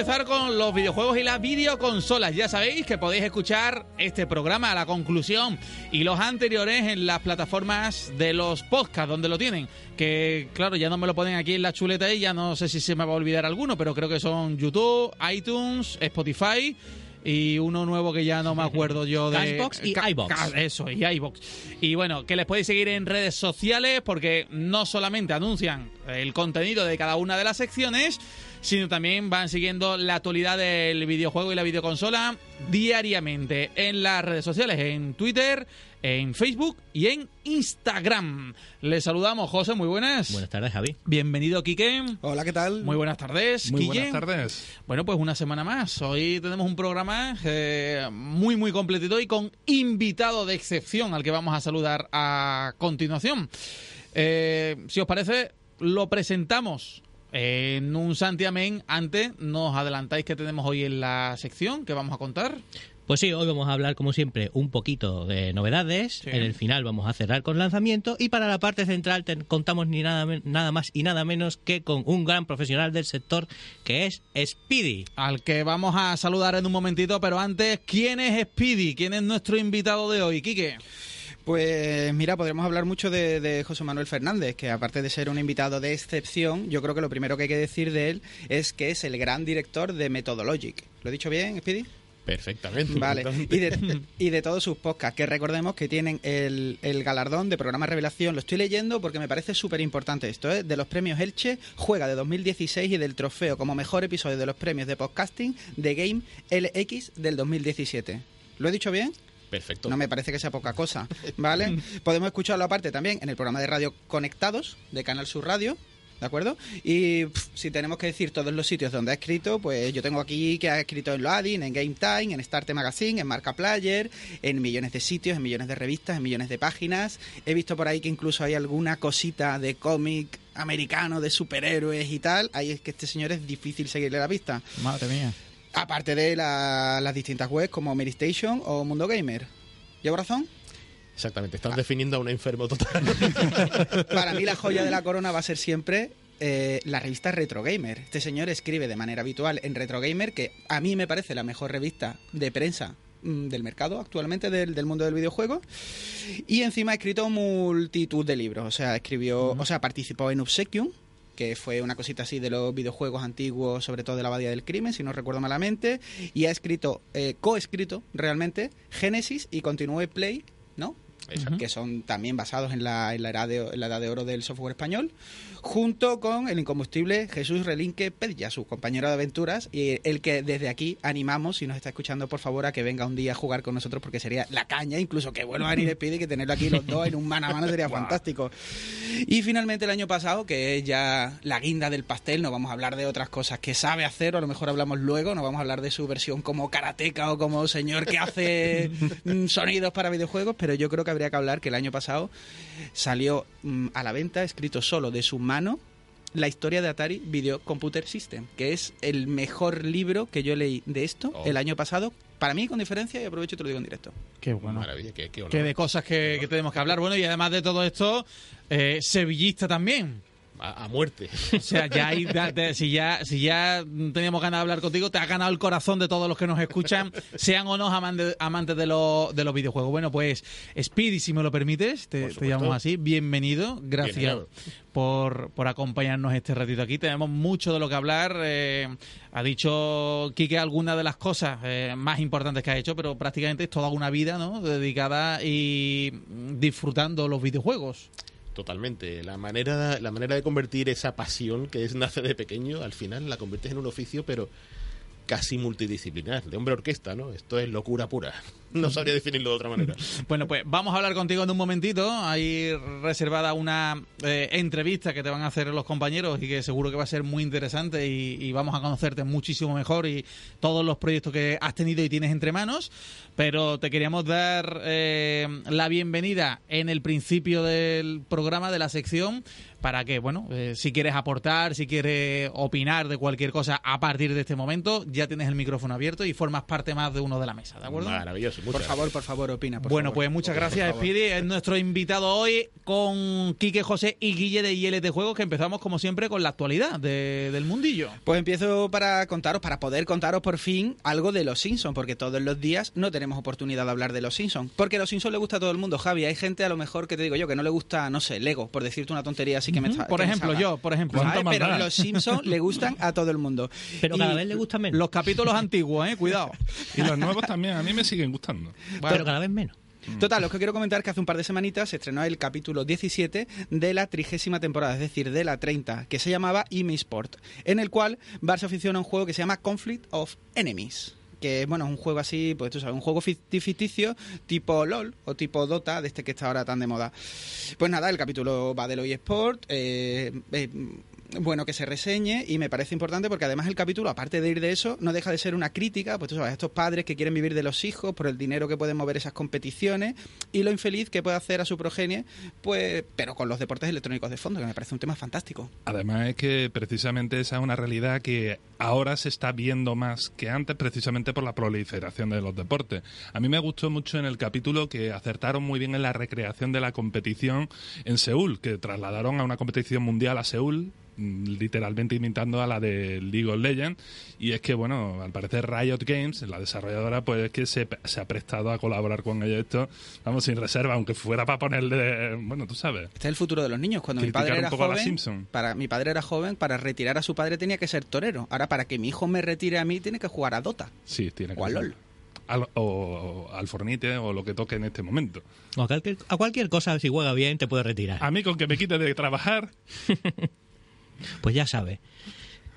Empezar con los videojuegos y las videoconsolas. Ya sabéis que podéis escuchar este programa a la conclusión y los anteriores en las plataformas de los podcasts donde lo tienen. Que claro, ya no me lo ponen aquí en la chuleta y ya no sé si se me va a olvidar alguno, pero creo que son YouTube, iTunes, Spotify y uno nuevo que ya no me acuerdo yo de Cashbox y. Ca- Eso, y iBox. Y bueno, que les podéis seguir en redes sociales porque no solamente anuncian el contenido de cada una de las secciones, sino también van siguiendo la actualidad del videojuego y la videoconsola diariamente en las redes sociales, en Twitter, en Facebook y en Instagram. Les saludamos, José, muy buenas. Buenas tardes, Javi. Bienvenido, Quique. Hola, ¿qué tal? Muy buenas tardes, Muy buenas tardes. Bueno, pues una semana más. Hoy tenemos un programa eh, muy, muy completito y con invitado de excepción al que vamos a saludar a continuación. Eh, si os parece, lo presentamos en un santiamén. Antes, nos adelantáis que tenemos hoy en la sección que vamos a contar. Pues sí, hoy vamos a hablar, como siempre, un poquito de novedades. Sí. En el final vamos a cerrar con lanzamiento. Y para la parte central te- contamos ni nada, nada más y nada menos que con un gran profesional del sector que es Speedy. Al que vamos a saludar en un momentito, pero antes, ¿quién es Speedy? ¿Quién es nuestro invitado de hoy, Quique? Pues mira, podremos hablar mucho de, de José Manuel Fernández, que aparte de ser un invitado de excepción, yo creo que lo primero que hay que decir de él es que es el gran director de Methodologic. ¿Lo he dicho bien, Speedy? Perfectamente. Vale. perfectamente. Y de, y de todos sus podcasts, que recordemos que tienen el, el galardón de programa Revelación. Lo estoy leyendo porque me parece súper importante esto, ¿eh? De los premios Elche, juega de 2016 y del trofeo como mejor episodio de los premios de podcasting de Game LX del 2017. ¿Lo he dicho bien? Perfecto. No me parece que sea poca cosa, ¿vale? Podemos escucharlo aparte también en el programa de radio Conectados de Canal Sur Radio, ¿de acuerdo? Y pff, si tenemos que decir todos los sitios donde ha escrito, pues yo tengo aquí que ha escrito en Loading, en Game Time, en Starte Magazine, en Marca Player, en millones de sitios, en millones de revistas, en millones de páginas. He visto por ahí que incluso hay alguna cosita de cómic americano, de superhéroes y tal. Ahí es que este señor es difícil seguirle la pista. Madre mía. Aparte de la- las distintas webs como Mary Station o Mundo Gamer. ¿Llevo razón? Exactamente. Estás definiendo a un enfermo total. Para mí la joya de la corona va a ser siempre eh, la revista Retro Gamer. Este señor escribe de manera habitual en Retro Gamer, que a mí me parece la mejor revista de prensa mm, del mercado actualmente del, del mundo del videojuego y encima ha escrito multitud de libros o sea escribió o sea participó en Obsequium que fue una cosita así de los videojuegos antiguos, sobre todo de la Abadía del Crimen, si no recuerdo malamente, y ha escrito, eh, coescrito realmente, Genesis y Continue Play, ¿no? Que son también basados en la, en la edad de, en la edad de oro del software español, junto con el incombustible Jesús Relinque Pedilla, su compañero de aventuras, y el que desde aquí animamos, si nos está escuchando, por favor, a que venga un día a jugar con nosotros, porque sería la caña, incluso que vuelva a venir Speedy, que tenerlo aquí los dos en un mano a mano sería fantástico. Y finalmente el año pasado, que es ya la guinda del pastel, no vamos a hablar de otras cosas que sabe hacer, o a lo mejor hablamos luego, no vamos a hablar de su versión como karateca o como señor que hace mm, sonidos para videojuegos, pero yo creo que habría que hablar que el año pasado salió mm, a la venta, escrito solo de su mano, la historia de Atari Video Computer System, que es el mejor libro que yo leí de esto Oh. el año pasado, para mí con diferencia, y aprovecho y te lo digo en directo. Qué bueno. Maravilla, qué, qué honor. Que de cosas que, que tenemos que hablar. Bueno, y además de todo esto, eh, sevillista también. A, a muerte. O sea, ya hay, si ya si ya teníamos ganas de hablar contigo, te ha ganado el corazón de todos los que nos escuchan, sean o no amante- amantes de, los de los videojuegos. Bueno, pues Speedy, si me lo permites, te, te llamamos así. Bienvenido, gracias Bienvenido. por, por acompañarnos este ratito aquí. Tenemos mucho de lo que hablar. eh, ha dicho Quique algunas de las cosas eh, más importantes que ha hecho, pero prácticamente es toda una vida ¿no? dedicada y disfrutando los videojuegos. Totalmente. La manera, la manera de convertir esa pasión que es nace de pequeño, al final la conviertes en un oficio, pero casi multidisciplinar, de hombre orquesta, ¿no? Esto es locura pura. No sabría definirlo de otra manera. Bueno, pues vamos a hablar contigo en un momentito. Hay reservada una eh, entrevista que te van a hacer los compañeros y que seguro que va a ser muy interesante y, vamos a conocerte muchísimo mejor y todos los proyectos que has tenido y tienes entre manos. Pero te queríamos dar eh, la bienvenida en el principio del programa, de la sección, para que, bueno, eh, si quieres aportar, si quieres opinar de cualquier cosa a partir de este momento, ya tienes el micrófono abierto y formas parte más de uno de la mesa, ¿de acuerdo? Maravilloso. Por muchas favor, por favor, opina. por bueno, favor. pues muchas gracias, Por. Speedy. Es nuestro invitado hoy con Quique José y Guille de ILT Juegos, que empezamos como siempre con la actualidad de- del mundillo. Pues empiezo para contaros, para poder contaros por fin algo de los Simpsons, porque todos los días no tenemos oportunidad de hablar de los Simpsons. Porque los Simpsons le gusta a todo el mundo, Javi. Hay gente a lo mejor que te digo yo que no le gusta, no sé, Lego, por decirte una tontería así que me está- Por ejemplo, yo, por ejemplo. ¿Sabes? ¿Cuánto Pero los Simpsons le gustan a todo el mundo. Pero Y- cada vez le gusta menos. Los capítulos antiguos, eh, cuidado. Y los nuevos también, a mí me siguen gustando. Pero cada vez menos. Total, lo que quiero comentar es que hace un par de semanitas se estrenó el capítulo 17 de la trigésima temporada, es decir, de la 30, que se llamaba Ime Sport, en el cual Bar se aficiona a un juego que se llama Conflict of Enemies que bueno, es un juego así, pues tú sabes, un juego ficti- ficticio tipo LOL o tipo Dota, de este que está ahora tan de moda. Pues nada, el capítulo va del eSport, eh, eh, bueno que se reseñe y me parece importante porque además el capítulo, aparte de ir de eso, no deja de ser una crítica, pues tú sabes, a estos padres que quieren vivir de los hijos por el dinero que pueden mover esas competiciones y lo infeliz que puede hacer a su progenie, pues, pero con los deportes electrónicos de fondo, que me parece un tema fantástico. Además es que precisamente esa es una realidad que ahora se está viendo más que antes precisamente por la proliferación de los deportes. A mí me gustó mucho en el capítulo que acertaron muy bien en la recreación de la competición en Seúl, que trasladaron a una competición mundial a Seúl literalmente imitando a la de League of Legends y es que bueno al parecer Riot Games la desarrolladora pues es que se, se ha prestado a colaborar con ellos esto vamos sin reserva aunque fuera para ponerle bueno tú sabes Este es el futuro de los niños. Cuando mi padre un era poco a la joven, Simpson. para mi padre era joven, para retirar a su padre tenía que ser torero. Ahora para que mi hijo me retire a mí tiene que jugar a Dota. Sí, tiene que O a. LOL. Al- o, o al Fornite o lo que toque en este momento. O a cualquier, a cualquier cosa, si juega bien, te puede retirar. A mí con que me quite de trabajar, Pues ya sabe.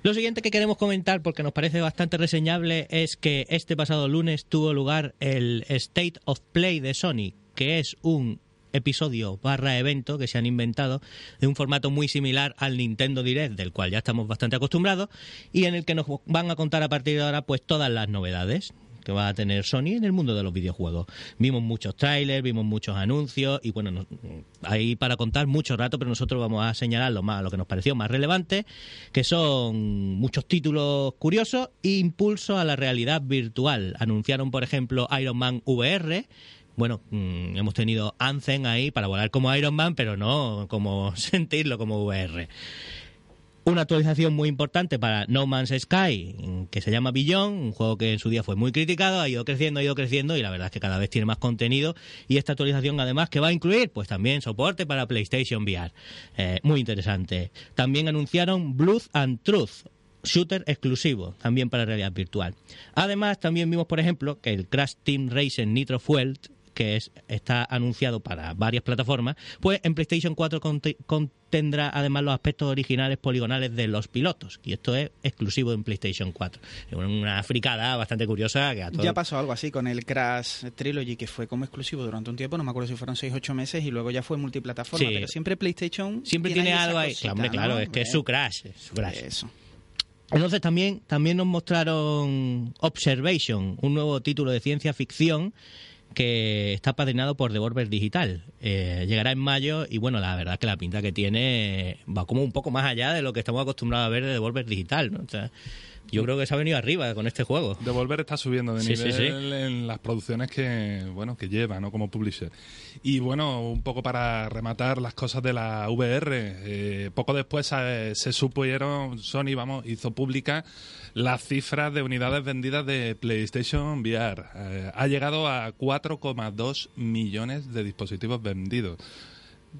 Lo siguiente que queremos comentar, porque nos parece bastante reseñable, es que este pasado lunes tuvo lugar el State of Play de Sony, que es un episodio barra evento que se han inventado de un formato muy similar al Nintendo Direct, del cual ya estamos bastante acostumbrados, y en el que nos van a contar a partir de ahora pues todas las novedades que va a tener Sony en el mundo de los videojuegos. Vimos muchos trailers, vimos muchos anuncios y bueno, nos- hay para contar mucho rato, pero nosotros vamos a señalar lo, más, lo que nos pareció más relevante, que son muchos títulos curiosos e impulso a la realidad virtual. Anunciaron, por ejemplo, Iron Man VR. Bueno, mm, hemos tenido Anthem ahí para volar como Iron Man, pero no como sentirlo como VR. Una actualización muy importante para No Man's Sky, que se llama Beyond, un juego que en su día fue muy criticado, ha ido creciendo, ha ido creciendo y la verdad es que cada vez tiene más contenido. Y esta actualización además que va a incluir pues también soporte para PlayStation VR. Eh, muy interesante. También anunciaron Blood and Truth, shooter exclusivo, también para realidad virtual. Además, también vimos, por ejemplo, que el Crash Team Racing Nitro Fuel que es, está anunciado para varias plataformas, pues en PlayStation 4 conte- contendrá además los aspectos originales poligonales de los pilotos. Y esto es exclusivo en PlayStation 4. Es una fricada bastante curiosa que a. Ya pasó algo así con el Crash Trilogy, que fue como exclusivo durante un tiempo, no me acuerdo si fueron 6 8 meses, y luego ya fue multiplataforma. Sí. Pero siempre PlayStation. Siempre tiene algo ahí. cosita, Hombre, claro, ¿no? es que es su crash. es su crash. Eso. Entonces también, también nos mostraron Observation, un nuevo título de ciencia ficción que está padrinado por Devolver Digital. Eh, llegará en mayo y bueno, la verdad es que la pinta que tiene va como un poco más allá de lo que estamos acostumbrados a ver de Devolver Digital. ¿no? O sea, yo creo que se ha venido arriba con este juego. Devolver está subiendo de Sí, nivel sí. en las producciones que bueno que lleva, ¿no? Como publisher. Y bueno, un poco para rematar las cosas de la VR, eh, poco después eh, se supieron, Sony, vamos, hizo pública las cifras de unidades vendidas de PlayStation VR. Eh, ha llegado a 4,2 millones de dispositivos vendidos.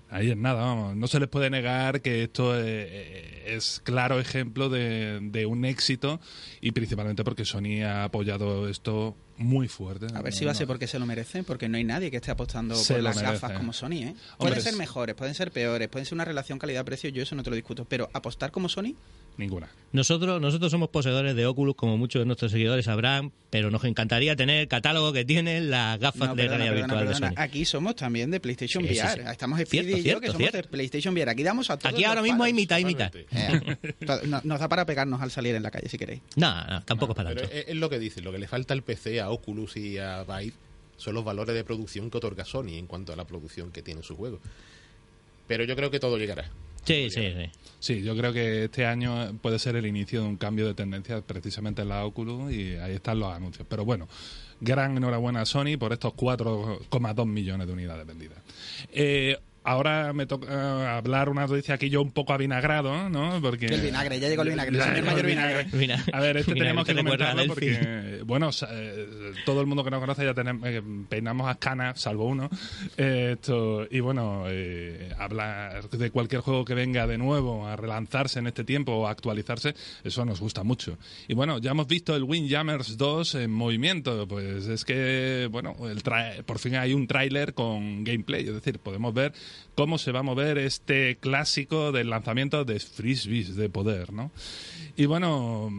Ahí es nada, vamos. No se les puede negar que esto eh, es claro ejemplo de, de un éxito y principalmente porque Sony ha apoyado esto muy fuerte. A ver si va a ser porque se lo merecen, porque no hay nadie que esté apostando Se por las merece. gafas como Sony, ¿eh? Hombre, Pueden ser es- mejores, pueden ser peores, pueden ser una relación calidad-precio, yo eso no te lo discuto, pero apostar como Sony, Ninguna. Nosotros, nosotros somos poseedores de Oculus, como muchos de nuestros seguidores sabrán, pero nos encantaría tener el catálogo que tienen las gafas no, de realidad perdona, virtual perdona. de Sony. Aquí somos también de PlayStation Sí, VR. sí. Estamos Speedy Cierto, y yo cierto, que somos cierto. de PlayStation VR. Aquí damos a todos Aquí ahora los mismo hay mitad y mitad. Eh, no- nos da para pegarnos al salir en la calle si queréis. No, no, tampoco es para Pero tanto. es, es lo que dice, lo que le falta al PC, a Oculus y a Vive son los valores de producción que otorga Sony en cuanto a la producción que tiene su juego. Pero yo creo que todo llegará. Sí, sí, sí. Sí, yo creo que este año puede ser el inicio de un cambio de tendencia precisamente en la Oculus y ahí están los anuncios. Pero bueno, gran enhorabuena a Sony por estos 4,2 millones de unidades vendidas. Eh, ahora me toca eh, hablar una noticia aquí yo un poco avinagrado, ¿no? Porque Que el vinagre, ya llegó el vinagre, el Ya mayor vinagre. Mira, A ver, este tenemos que comentarlo Delphi. porque, bueno, eh, todo el mundo que nos conoce ya tenemos, eh, peinamos a canas, salvo uno. Eh, esto, y bueno, eh, hablar de cualquier juego que venga de nuevo a relanzarse en este tiempo o a actualizarse, eso nos gusta mucho. Y bueno, ya hemos visto el Windjammers 2 en movimiento, pues es que, bueno, el tra- por fin hay un tráiler con gameplay, es decir, podemos ver cómo se va a mover este clásico del lanzamiento de Frisbees de poder, ¿no? Y bueno,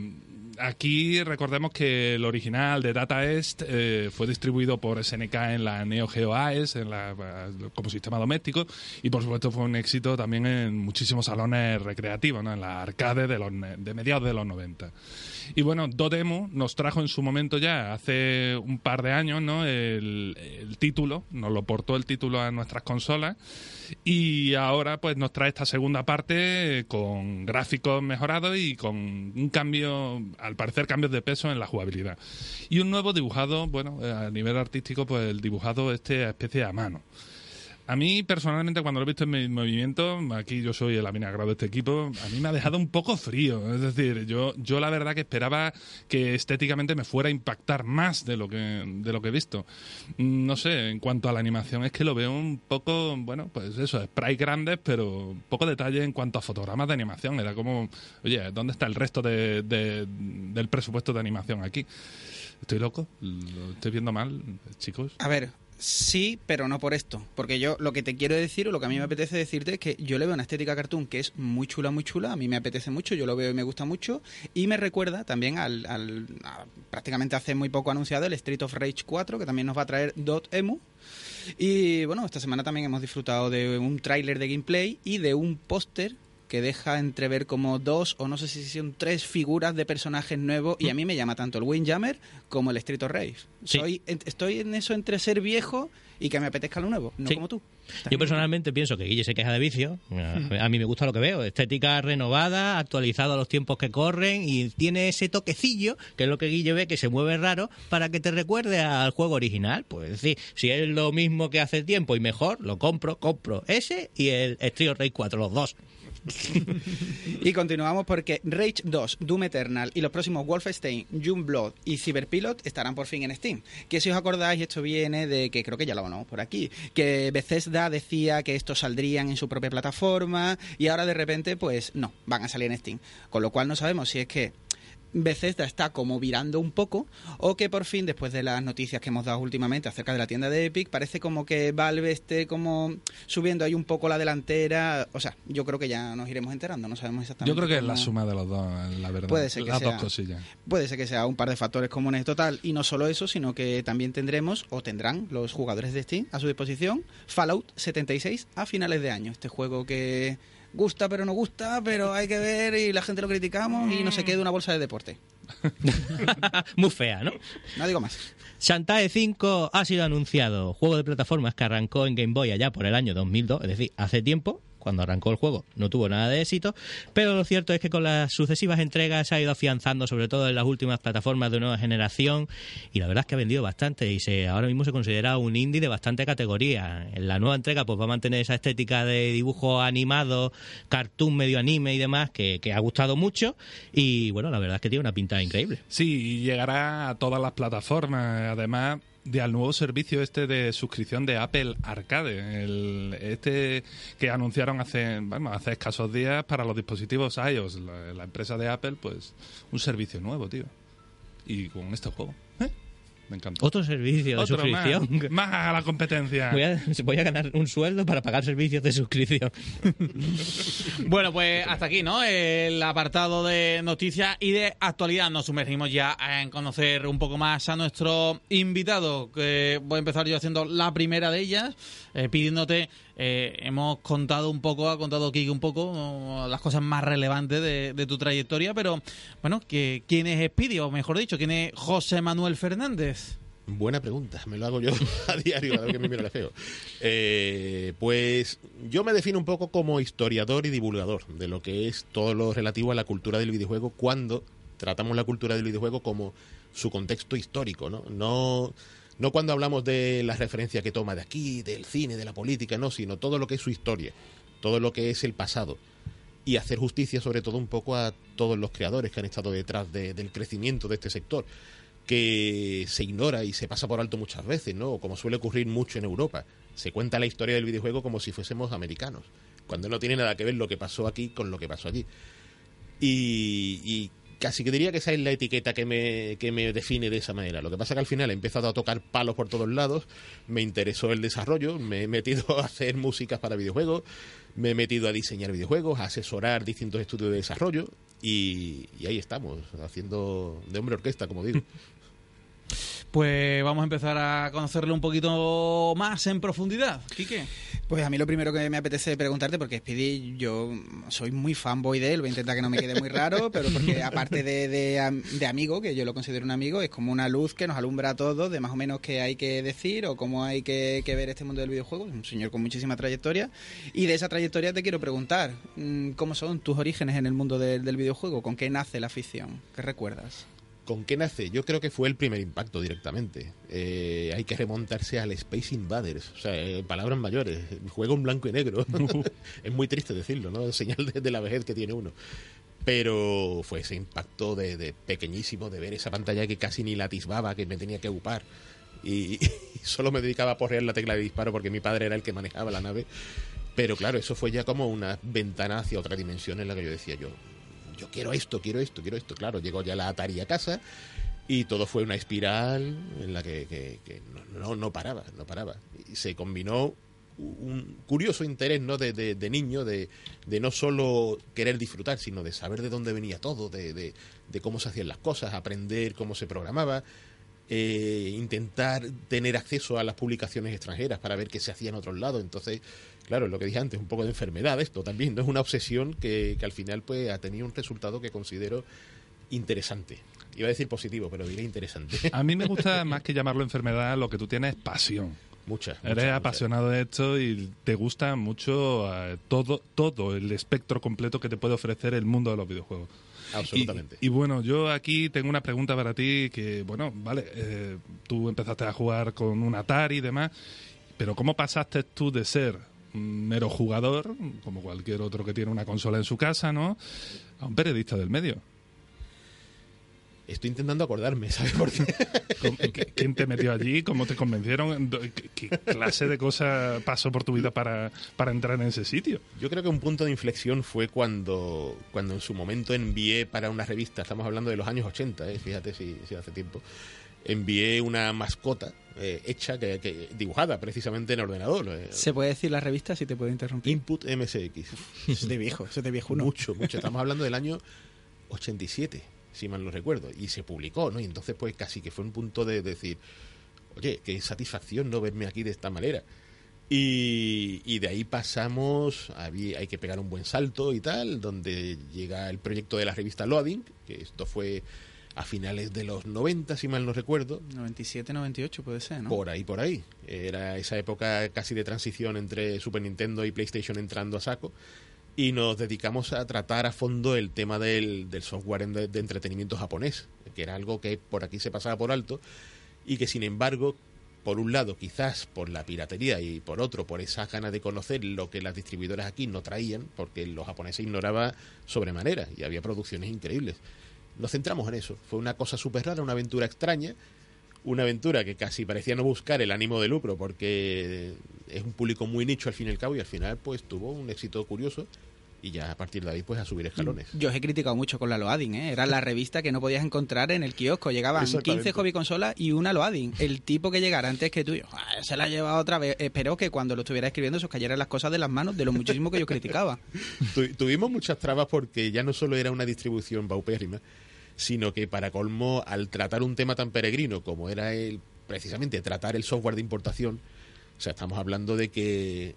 aquí recordemos que el original de Data East eh, fue distribuido por SNK en la Neo Geo AES en la- como sistema doméstico y por supuesto fue un éxito también en muchísimos salones recreativos, ¿no? en la arcade de, los, de mediados de los 90. Y bueno, Dotemu nos trajo en su momento ya, hace un par de años, ¿no? el, el título, nos lo portó el título a nuestras consolas y ahora pues nos trae esta segunda parte eh, con gráficos mejorados y con un cambio, al parecer cambios de peso en la jugabilidad. Y un nuevo dibujado, bueno, eh, a nivel artístico pues el dibujado este especie a mano. A mí, personalmente, cuando lo he visto en mi movimiento, aquí yo soy el avinagrado de este equipo, a mí me ha dejado un poco frío. Es decir, yo, yo la verdad que esperaba que estéticamente me fuera a impactar más de lo que, de lo que he visto. Mm, No sé, en cuanto a la animación, es que lo veo un poco, bueno, pues eso, sprites grandes, pero poco detalle en cuanto a fotogramas de animación. Era como, oye, ¿dónde está el resto de, de- del presupuesto de animación aquí? ¿Estoy loco? ¿Lo estoy viendo mal, chicos? A ver, sí, pero no por esto. Porque yo lo que te quiero decir o lo que a mí me apetece decirte es que yo le veo una estética cartoon que es muy chula, muy chula. A mí me apetece mucho, yo lo veo y me gusta mucho. Y me recuerda también al, al- a- prácticamente hace muy poco anunciado el Street of Rage 4, que también nos va a traer Dot.emu. Y bueno, esta semana también hemos disfrutado de un tráiler de gameplay y de un póster que deja entrever como dos o no sé si son tres figuras de personajes nuevos y a mí me llama tanto el Windjammer como el Street of Rage. Sí. Soy, estoy en eso entre ser viejo y que me apetezca lo nuevo, no Sí. como tú. Yo personalmente pienso que Guille se queja de vicio. A mí me gusta lo que veo. Estética renovada, actualizado a los tiempos que corren y tiene ese toquecillo, que es lo que Guille ve que se mueve raro, para que te recuerde al juego original. Pues es decir, si es lo mismo que hace tiempo y mejor, lo compro, compro ese y el Street of Rage 4, los dos. Y continuamos porque Rage 2, Doom Eternal y los próximos Wolfenstein, Blood y Cyberpilot estarán por fin en Steam. Que si os acordáis, esto viene de que creo que ya lo hablamos por aquí, que Bethesda decía que estos saldrían en su propia plataforma y ahora de repente pues no, van a salir en Steam. Con lo cual no sabemos si es que Bethesda está como virando un poco o que por fin después de las noticias que hemos dado últimamente acerca de la tienda de Epic parece como que Valve esté como subiendo ahí un poco la delantera o sea yo creo que ya nos iremos enterando no sabemos exactamente Yo creo que es la suma de los dos, la verdad. Puede ser que Las sea. dos cosillas. puede ser que sea un par de factores comunes total y no solo eso sino que también tendremos o tendrán los jugadores de Steam a su disposición Fallout 76 a finales de año este juego que gusta pero no gusta pero hay que ver y la gente lo criticamos y no se quede una bolsa de deporte. Muy fea, ¿no? no digo más. Shantae 5 ha sido anunciado, juego de plataformas que arrancó en Game Boy allá por el año 2002, es decir, hace tiempo, cuando arrancó el juego no tuvo nada de éxito, pero lo cierto es que con las sucesivas entregas se ha ido afianzando, sobre todo en las últimas plataformas de nueva generación, y la verdad es que ha vendido bastante y se ahora mismo se considera un indie de bastante categoría. En la nueva entrega pues va a mantener esa estética de dibujo animado, cartoon medio anime y demás que, ha gustado mucho y bueno, la verdad es que tiene una pinta increíble. Sí, y llegará a todas las plataformas, además de al nuevo servicio este de suscripción de Apple Arcade, el, este que anunciaron hace, bueno, hace escasos días para los dispositivos iOS, la, la empresa de Apple, pues un servicio nuevo, tío. Y con este juego. Me encanta. Otro servicio de suscripción. más, más a la competencia. Voy a, voy a ganar un sueldo para pagar servicios de suscripción. Bueno, pues hasta aquí, ¿no? El apartado de noticias y de actualidad. Nos sumergimos ya en conocer un poco más a nuestro invitado. Que voy a empezar yo haciendo la primera de ellas, eh, pidiéndote. Eh, hemos contado un poco, ha contado Kike un poco las cosas más relevantes de, tu trayectoria, pero bueno, que, ¿quién es Speedy? O mejor dicho, ¿quién es José Manuel Fernández? Buena pregunta, me lo hago yo a diario, cada vez que me miro al espejo. Eh, pues yo me defino un poco como historiador y divulgador de lo que es todo lo relativo a la cultura del videojuego cuando tratamos la cultura del videojuego como su contexto histórico, ¿no? No, no cuando hablamos de las referencias que toma de aquí, del cine, de la política, no, sino todo lo que es su historia, todo lo que es el pasado. Y hacer justicia sobre todo un poco a todos los creadores que han estado detrás de- del crecimiento de este sector que se ignora y se pasa por alto muchas veces, ¿no? Como suele ocurrir mucho en Europa. Se cuenta la historia del videojuego como si fuésemos americanos, cuando no tiene nada que ver lo que pasó aquí con lo que pasó allí. Y casi que diría que esa es la etiqueta que me, que me define de esa manera. Lo que pasa que al final he empezado a tocar palos por todos lados, me interesó el desarrollo, me he metido a hacer músicas para videojuegos, me he metido a diseñar videojuegos, a asesorar distintos estudios de desarrollo y ahí estamos, haciendo de hombre orquesta, como digo. Pues vamos a empezar a conocerle un poquito más en profundidad. Quique. Pues a mí lo primero que me apetece preguntarte, porque Speedy, yo soy muy fanboy de él, voy a intentar que no me quede muy raro, pero porque aparte de, de, am- de amigo, que yo lo considero un amigo, es como una luz que nos alumbra a todos de más o menos qué hay que decir o cómo hay que, que ver este mundo del videojuego. Es un señor con muchísima trayectoria. Y de esa trayectoria te quiero preguntar, mm, ¿cómo son tus orígenes en el mundo del- del videojuego? ¿Con qué nace la afición? ¿Qué recuerdas? ¿Con qué nace? Yo creo que fue el primer impacto directamente. Eh, hay que remontarse al Space Invaders, o sea, eh, palabras mayores. Juego en blanco y negro. es muy triste decirlo, ¿no? Señal de, de la vejez que tiene uno. Pero fue ese impacto de, de pequeñísimo, de ver esa pantalla que casi ni la atisbaba, que me tenía que upar. Y, y solo me dedicaba a porrear la tecla de disparo porque mi padre era el que manejaba la nave. Pero claro, eso fue ya como una ventana hacia otra dimensión en la que yo decía yo, yo quiero esto, quiero esto, quiero esto. Claro, llegó ya la Atari a casa y todo fue una espiral en la que, no, no, paraba, no paraba. Y se combinó un curioso interés ¿no? de, de- niño de, de no solo querer disfrutar, sino de saber de dónde venía todo, de cómo se hacían las cosas, aprender cómo se programaba, eh, intentar tener acceso a las publicaciones extranjeras para ver qué se hacía en otros lados. Entonces, claro, lo que dije antes, un poco de enfermedad esto también, no es una obsesión que, que al final pues ha tenido un resultado que considero interesante. Iba a decir positivo, pero diré interesante. A mí me gusta más que llamarlo enfermedad, lo que tú tienes es pasión. Muchas. Eres muchas, apasionado de esto y te gusta mucho eh, todo, todo el espectro completo que te puede ofrecer el mundo de los videojuegos. Absolutamente. Y, y bueno, yo aquí tengo una pregunta para ti que, bueno, vale, eh, tú empezaste a jugar con un Atari y demás, pero ¿cómo pasaste tú de ser mero jugador, como cualquier otro que tiene una consola en su casa, ¿no? A un periodista del medio. Estoy intentando acordarme, ¿sabes por qué? ¿Cómo- qué- ¿Quién te metió allí? ¿Cómo te convencieron? ¿Qué, qué clase de cosa pasó por tu vida para, para entrar en ese sitio? Yo creo que un punto de inflexión fue cuando, cuando en su momento envié para una revista, estamos hablando de los años 80, ¿eh? fíjate si, si hace tiempo, envié una mascota eh, hecha, que, que- dibujada precisamente en ordenador. eh, ¿Se puede decir la revista si te puedo interrumpir? Input MSX. Eso es de viejo, eso es de viejuno. Mucho, mucho. Estamos hablando del año 87, si mal no recuerdo. Y se publicó, ¿no? Y entonces, pues casi que fue un punto de decir, oye, qué satisfacción no verme aquí de esta manera. Y, y de ahí pasamos, había, hay que pegar un buen salto y tal, donde llega el proyecto de la revista Loading, que esto fue a finales de los 90, si mal no recuerdo, 97, 98 puede ser, ¿no? por ahí, por ahí. Era esa época casi de transición entre Super Nintendo y PlayStation entrando a saco. Y nos dedicamos a tratar a fondo el tema del, del software de, de entretenimiento japonés, que era algo que por aquí se pasaba por alto y que sin embargo, por un lado quizás por la piratería y por otro por esa ganas de conocer lo que las distribuidoras aquí no traían, porque los japoneses ignoraban sobremanera y había producciones increíbles. Nos centramos en eso. Fue una cosa súper rara, una aventura extraña una aventura que casi parecía no buscar el ánimo de lucro porque es un público muy nicho al fin y al cabo y al final pues tuvo un éxito curioso y ya a partir de ahí pues a subir escalones. Yo os he criticado mucho con la Loading, ¿eh? Era la revista que no podías encontrar en el kiosco. Llegaban Exactamente. 15 hobby consolas y una Loading. El tipo que llegara antes que tú, "Ah, se la ha llevado otra vez. Espero que cuando lo estuviera escribiendo se os cayeran las cosas de las manos de lo muchísimo que yo criticaba. Tu- tuvimos muchas trabas porque ya no solo era una distribución paupérrima, sino que para colmo, al tratar un tema tan peregrino como era el precisamente tratar el software de importación, o sea, estamos hablando de que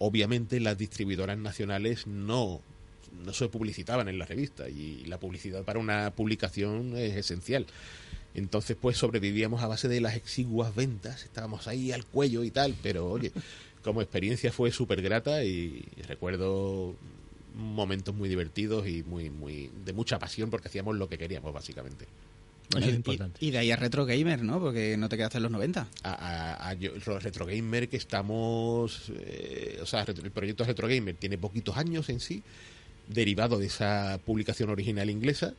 obviamente las distribuidoras nacionales no no se publicitaban en la revista y la publicidad para una publicación es esencial. Entonces, pues sobrevivíamos a base de las exiguas ventas, estábamos ahí al cuello y tal, pero oye, como experiencia fue súper grata y recuerdo momentos muy divertidos y muy, muy de mucha pasión porque hacíamos lo que queríamos, básicamente. Es Y- importante. Y, de ahí a Retro Gamer, ¿no? Porque no te quedaste en los 90. a, a- a yo- Ro- Retro Gamer que estamos eh, o sea el proyecto Retro Gamer tiene poquitos años en sí derivado de esa publicación original inglesa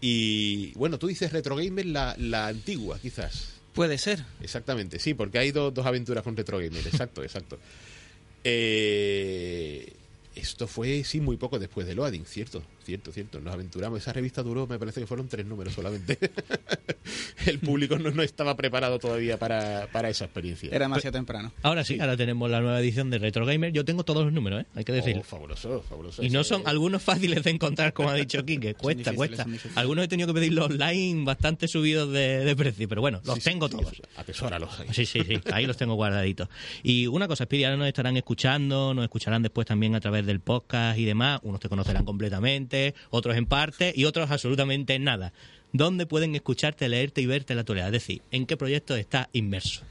y bueno tú dices Retro Gamer la, la antigua quizás Puede ser. exactamente sí porque hay do- dos aventuras con Retro Gamer exacto exacto Eh, esto fue sí muy poco después de Loading cierto cierto cierto nos aventuramos esa revista duró me parece que fueron tres números solamente el público no, no estaba preparado todavía para, para esa experiencia Era demasiado temprano. Ahora sí, ahora tenemos la nueva edición de Retro Gamer. Yo tengo todos los números, ¿eh? hay que decirlo. Oh, fabuloso, fabuloso. Y no son es- algunos fáciles de encontrar, como ha dicho Quique. Cuesta, cuesta. Algunos he tenido que pedirlos online bastante subidos de, de precio, pero bueno, los Sí, sí, tengo sí, todos. Atesóralos ahí. Sí, sí, sí, ahí los tengo guardaditos. Y una cosa, Speedy, ahora nos estarán escuchando, nos escucharán después también a través del podcast y demás. Unos te conocerán completamente, otros en parte y otros absolutamente en nada. ¿Dónde pueden escucharte, leerte y verte la actualidad? Es decir, ¿en qué proyecto está inmerso?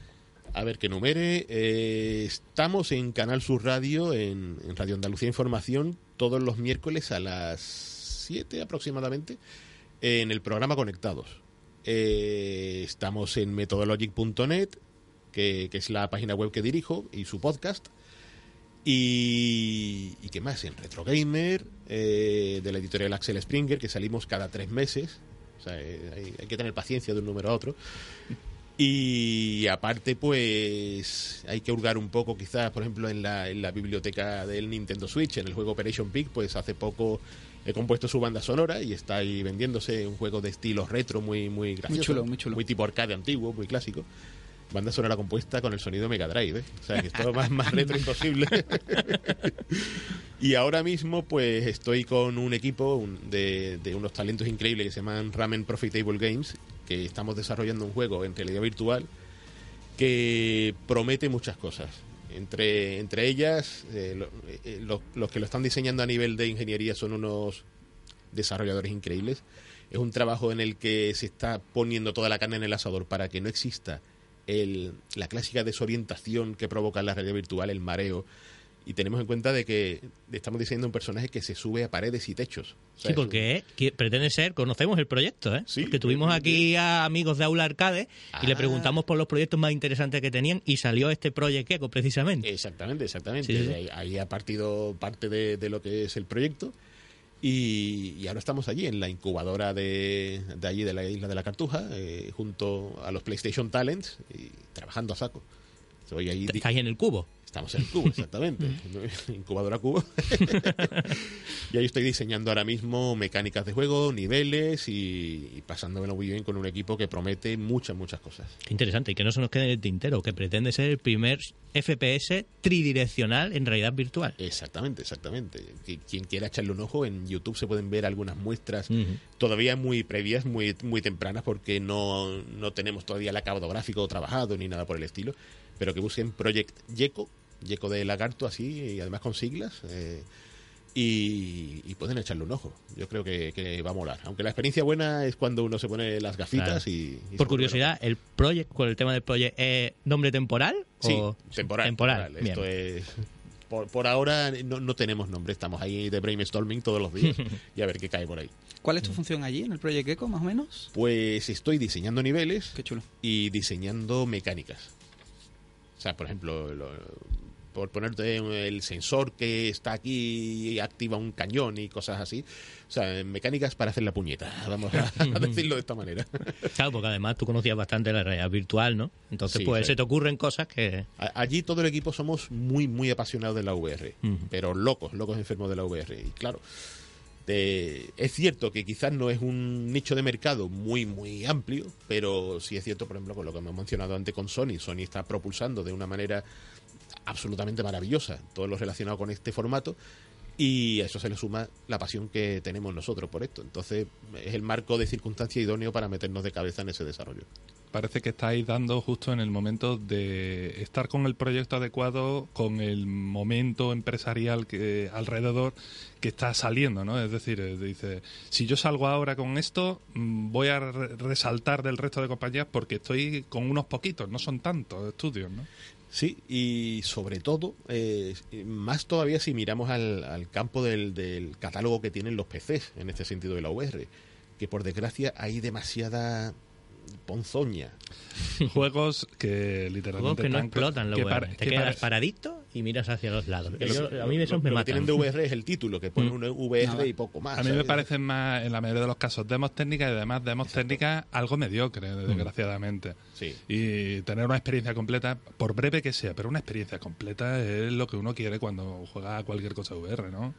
A ver, que numere. eh, estamos en Canal Sur Radio, en, en Radio Andalucía Información, todos los miércoles a las 7 aproximadamente, en el programa Conectados. Eh, estamos en methodologic.net, que, que es la página web que dirijo, y su podcast. Y, y qué más, en Retro Gamer, eh, de la editorial Axel Springer, que salimos cada tres meses. O sea, eh, hay, hay que tener paciencia de un número a otro. Y aparte, pues hay que hurgar un poco, quizás, por ejemplo, en la, en la biblioteca del Nintendo Switch, en el juego Operation Peak, pues hace poco he compuesto su banda sonora y está ahí vendiéndose un juego de estilo retro muy, muy gracioso. chulo, muy chulo. Muy tipo arcade antiguo, muy clásico. Banda sonora compuesta con el sonido Mega Drive, ¿eh? O sea, que esto más, más retro imposible. y ahora mismo, pues estoy con un equipo de, de unos talentos increíbles que se llaman Ramen Profitable Games, que estamos desarrollando un juego en realidad virtual que promete muchas cosas. Entre, entre ellas, eh, lo- eh, lo- los que lo están diseñando a nivel de ingeniería son unos desarrolladores increíbles. Es un trabajo en el que se está poniendo toda la carne en el asador para que no exista el, la clásica desorientación que provoca la realidad virtual, el mareo. Y tenemos en cuenta de que estamos diseñando un personaje que se sube a paredes y techos. O sea, Sí, un- porque que pretende ser, conocemos el proyecto, ¿eh? Sí, porque tuvimos sí, aquí a amigos de Aula Arcade y le Ah. preguntamos por los proyectos más interesantes que tenían y salió este Project Echo precisamente. Exactamente, exactamente. Sí, sí, sí. Ahí, ahí ha partido parte de, de lo que es el proyecto. Y, y ahora estamos allí, en la incubadora de, de allí, de la isla de la Cartuja, eh, junto a los PlayStation Talents, y trabajando a saco. Estoy ahí di- Está ahí en el cubo. Estamos en el cubo, exactamente. Incubadora cubo. y ahí estoy diseñando ahora mismo mecánicas de juego, niveles y, y pasándomelo muy bien con un equipo que promete muchas, muchas cosas. Qué interesante, y que no se nos quede en el tintero, que pretende ser el primer FPS tridireccional en realidad virtual. Exactamente, exactamente. Qui- Quien quiera echarle un ojo, en YouTube se pueden ver algunas muestras Ujú. todavía muy previas, muy, muy tempranas, porque no, no tenemos todavía el acabado gráfico trabajado ni nada por el estilo, pero que busquen Project Yeco, Yeco de lagarto así, y además con siglas, eh, y, y pueden echarle un ojo. Yo creo que, que va a molar. Aunque la experiencia buena es cuando uno se pone las gafitas Claro. y... Por curiosidad, ¿el project, con el tema del project, es nombre temporal? Sí, o- temporal. Temporal, temporal. Esto es. Por, por ahora no, no tenemos nombre, estamos ahí de brainstorming todos los días y a ver qué cae por ahí. ¿Cuál es tu función allí en el Project Echo, más o menos? Pues estoy diseñando niveles Qué chulo. y diseñando mecánicas. Sea, por ejemplo, lo- por ponerte el sensor que está aquí y activa un cañón y cosas así. O sea, mecánicas para hacer la puñeta, vamos a, a decirlo de esta manera. Claro, porque además tú conocías bastante la realidad virtual, ¿no? Entonces, Sí, pues sí. se te ocurren cosas que... Allí todo el equipo somos muy, muy apasionados de la VR, pero locos, locos enfermos de la VR. Y claro, eh, es cierto que quizás no es un nicho de mercado muy, muy amplio, pero sí es cierto, por ejemplo, con lo que hemos mencionado antes con Sony. Sony está propulsando de una manera absolutamente maravillosa todo lo relacionado con este formato. Y a eso se le suma la pasión que tenemos nosotros por esto. Entonces, es el marco de circunstancia idóneo para meternos de cabeza en ese desarrollo. Parece que estáis dando justo en el momento de estar con el proyecto adecuado, con el momento empresarial que alrededor que está saliendo, ¿no? Es decir, eh, dice, si yo salgo ahora con esto, mm, voy a re- resaltar del resto de compañías porque estoy con unos poquitos, no son tantos estudios, ¿no? Sí, y sobre todo, eh, más todavía si miramos al, al campo del, del catálogo que tienen los PCs, en este sentido de la VR, que por desgracia hay demasiada ponzoña. Juegos que Juegos literalmente que no explotan la que Te que quedas pare- paradito y miras hacia los lados. Que Yo- lo- a mí esos lo- me lo que matan. tienen de VR es el título, que pone Mm. un VR Nada. y poco más. A mí me parecen más, en la mayoría de los casos, demos técnicas y además demos técnicas algo mediocre, desgraciadamente. Sí. Y tener una experiencia completa, por breve que sea, pero una experiencia completa es lo que uno quiere cuando juega a cualquier cosa VR, ¿no?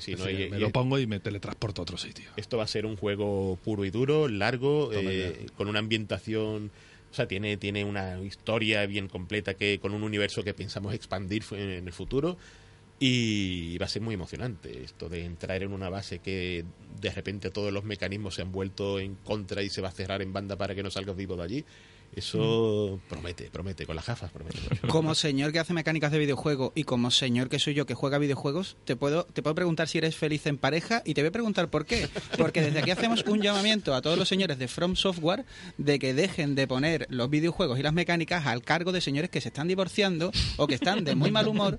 Sí, sí, Es no, decir, y- me y- lo pongo y me teletransporto a otro sitio. Esto va a ser un juego puro y duro, largo, eh, con una ambientación, o sea, tiene, tiene una historia bien completa que con un universo que pensamos expandir fu- en el futuro y va a ser muy emocionante esto de entrar en una base que de repente todos los mecanismos se han vuelto en contra y se va a cerrar en banda para que no salgas vivo de allí. Eso promete, promete, con las gafas promete. Como señor que hace mecánicas de videojuego y como señor que soy yo que juega videojuegos, te puedo, te puedo preguntar si eres feliz en pareja y te voy a preguntar por qué. Porque desde aquí hacemos un llamamiento a todos los señores de From Software de que dejen de poner los videojuegos y las mecánicas al cargo de señores que se están divorciando o que están de muy mal humor,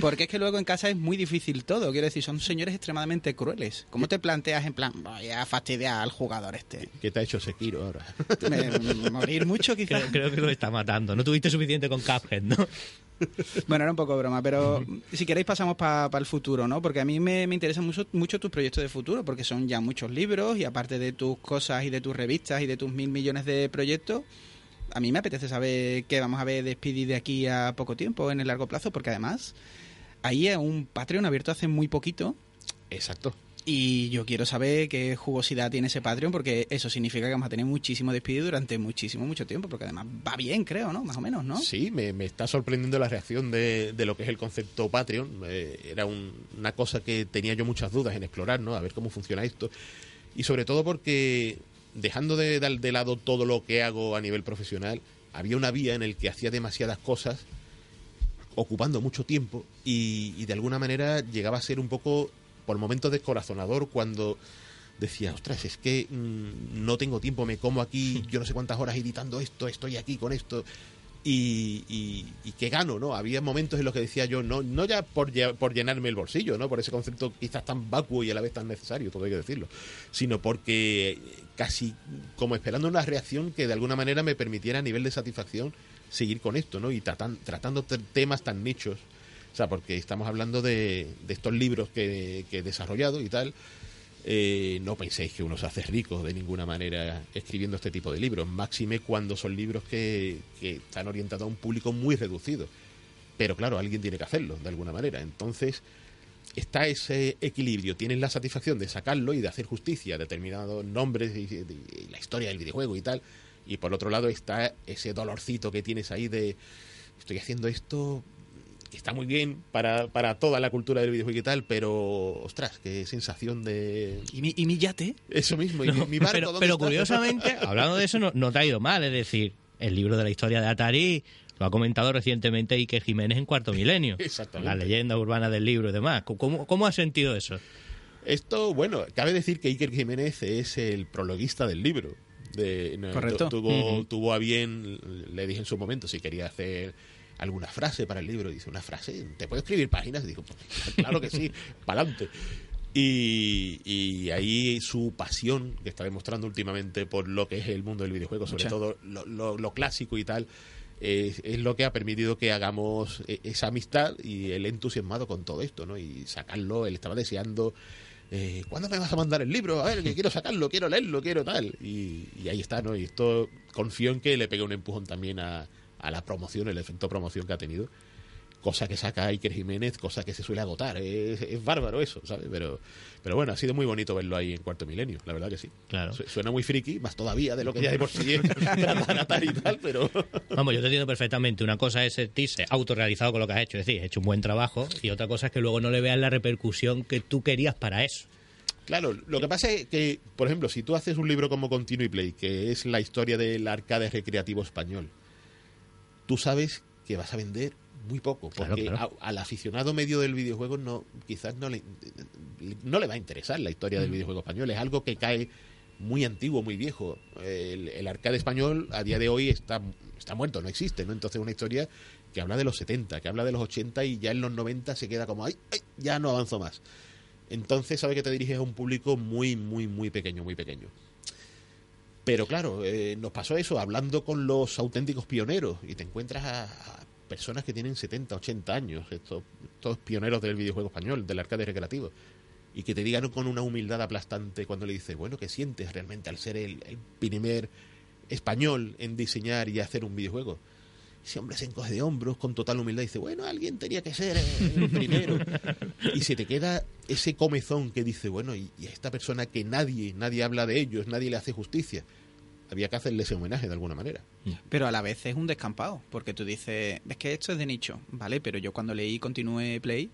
porque es que luego en casa es muy difícil todo. Quiero decir, son señores extremadamente crueles. ¿Cómo te planteas en plan, voy a fastidiar al jugador este? ¿Qué te ha hecho Sekiro ahora? Me- morir mucho quizás. Creo, creo que lo está matando. No tuviste suficiente con Cuphead, ¿no? Bueno, era un poco broma, pero si queréis pasamos para el futuro, ¿no? Porque a mí me, me interesan mucho, mucho tus proyectos de futuro, porque son ya muchos libros y aparte de tus cosas y de tus revistas y de tus mil millones de proyectos, a mí me apetece saber qué vamos a ver de Speedy de aquí a poco tiempo, en el largo plazo, porque además ahí hay un Patreon abierto hace muy poquito Exacto. Y yo quiero saber qué jugosidad tiene ese Patreon, porque eso significa que vamos a tener muchísimo despido durante muchísimo, mucho tiempo, porque además va bien, creo, ¿no? Más o menos, ¿no? Sí, me, me está sorprendiendo la reacción de, de lo que es el concepto Patreon. Eh, era un- una cosa que tenía yo muchas dudas en explorar, ¿no? A ver cómo funciona esto. Y sobre todo porque, dejando de, de- de lado todo lo que hago a nivel profesional, había una vía en el que hacía demasiadas cosas, ocupando mucho tiempo, y, y de alguna manera llegaba a ser un poco, por momentos, descorazonador cuando decía, ostras, es que mm, no tengo tiempo, me como aquí, yo no sé cuántas horas editando esto, estoy aquí con esto, y, y, y que gano, ¿no? Había momentos en los que decía yo, no, no ya por, por llenarme el bolsillo, ¿no? Por ese concepto quizás tan vacuo y a la vez tan necesario, todo hay que decirlo, sino porque casi como esperando una reacción que de alguna manera me permitiera a nivel de satisfacción seguir con esto, ¿no? Y tratan- tratando te- temas tan nichos, sea, porque estamos hablando de, estos libros que, que he desarrollado y tal, eh, no penséis que uno se hace rico de ninguna manera escribiendo este tipo de libros, máxime cuando son libros que, que están orientados a un público muy reducido. Pero claro, alguien tiene que hacerlo de alguna manera. Entonces, está ese equilibrio. Tienes la satisfacción de sacarlo y de hacer justicia a determinados nombres y, la historia del videojuego y tal. Y por otro lado está ese dolorcito que tienes ahí de estoy haciendo esto está muy bien para, para toda la cultura del videojuego y tal, pero ostras, qué sensación de ¿Y mi, y mi yate? eso mismo. Y mi, mi barco, pero ¿dónde pero está? curiosamente, hablando de eso, no, no te ha ido mal. Es decir, el libro de la historia de Atari lo ha comentado recientemente Iker Jiménez en Cuarto Milenio. Exactamente. La leyenda urbana del libro y demás. ¿Cómo, cómo has sentido eso? Esto, bueno, cabe decir que Iker Jiménez es el prologuista del libro. De, Correcto. tu- Tuvo, tuvo a bien, le dije en su momento si quería hacer alguna frase para el libro. Dice, ¿una frase? ¿Te puedo escribir páginas? Y digo, "Pues, claro que sí, para adelante. Y, y ahí su pasión que está demostrando últimamente por lo que es el mundo del videojuego, sobre Mucha. todo lo, lo- lo clásico y tal, es, es lo que ha permitido que hagamos eh, esa amistad y el entusiasmado con todo esto, ¿no? Y sacarlo, él estaba deseando, eh, ¿cuándo me vas a mandar el libro? A ver, que quiero sacarlo, quiero leerlo, quiero tal. Y, y ahí está, ¿no? Y esto confío en que le pegue un empujón también a, a la promoción, el efecto promoción que ha tenido cosa que saca Iker Jiménez, cosa que se suele agotar. Es, es, bárbaro eso, ¿sabes? Pero, pero bueno, ha sido muy bonito verlo ahí en Cuarto Milenio, la verdad que sí. Claro. Suena muy friki, más todavía de lo que ya de por sí tratar y tal, pero... Vamos, yo te entiendo perfectamente. Una cosa es sentirse autorrealizado con lo que has hecho, es decir, has hecho un buen trabajo, y otra cosa es que luego no le veas la repercusión que tú querías para eso. Claro, lo que pasa es que, por ejemplo, si tú haces un libro como Continue Play, que es la historia del arcade recreativo español, tú sabes que vas a vender muy poco, porque Claro, claro. a- al aficionado medio del videojuego no quizás no le, no le va a interesar la historia del videojuego español, es algo que cae muy antiguo, muy viejo. El, el arcade español a día de hoy está, está muerto, no existe, ¿no? Entonces una historia que habla de los 70, que habla de los 80 y ya en los 90 se queda como, ay, ay, ya no avanzo más. Entonces sabe que te diriges a un público muy, muy, muy pequeño, muy pequeño. Pero claro, eh, nos pasó eso hablando con los auténticos pioneros y te encuentras a, personas que tienen 70, 80 años, estos, estos pioneros del videojuego español, del arcade recreativo, y que te digan con una humildad aplastante cuando le dices, bueno, ¿qué sientes realmente al ser el, el primer español en diseñar y hacer un videojuego? Ese hombre se encoge de hombros con total humildad y dice, bueno, alguien tenía que ser el primero. y se te queda ese comezón que dice, bueno, y, esta persona que nadie, nadie habla de ellos, nadie le hace justicia. Había que hacerle ese homenaje de alguna manera. Pero a la vez es un descampado, porque tú dices, es que esto es de nicho, ¿vale? Pero yo cuando leí Continue Play,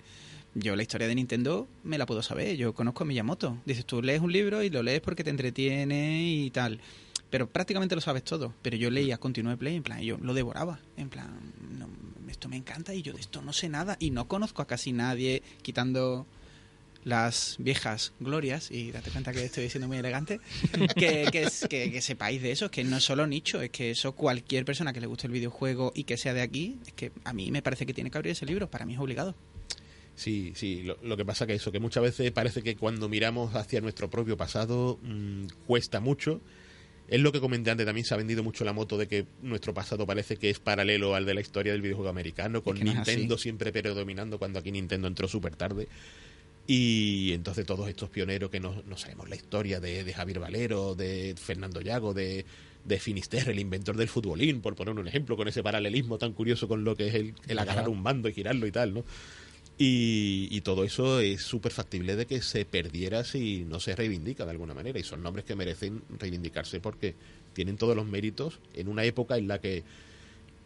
yo la historia de Nintendo me la puedo saber, yo conozco a Miyamoto. Dices, tú lees un libro y lo lees porque te entretiene y tal. Pero prácticamente lo sabes todo. Pero yo leía Continue Play, en plan, yo lo devoraba. En plan, no, esto me encanta y yo de esto no sé nada y no conozco a casi nadie, quitando las viejas glorias, y date cuenta que estoy siendo muy elegante, que, que, es- que- que sepáis de eso, que no es solo nicho, es que eso cualquier persona que le guste el videojuego y que sea de aquí, es que a mí me parece que tiene que abrir ese libro, para mí es obligado. Sí, sí, lo, lo que pasa que eso, que muchas veces parece que cuando miramos hacia nuestro propio pasado mmm, cuesta mucho. Es lo que comenté antes, también se ha vendido mucho la moto de que nuestro pasado parece que es paralelo al de la historia del videojuego americano, con Nintendo siempre predominando cuando aquí Nintendo entró súper tarde. Y entonces todos estos pioneros que no, no sabemos la historia de, de Javier Valero, de Fernando Llago, de, de Finisterre, el inventor del futbolín, por poner un ejemplo, con ese paralelismo tan curioso con lo que es el, el agarrar un mando y girarlo y tal, ¿no? Y, y todo eso es súper factible de que se perdiera si no se reivindica de alguna manera. Y son nombres que merecen reivindicarse porque tienen todos los méritos en una época en la que,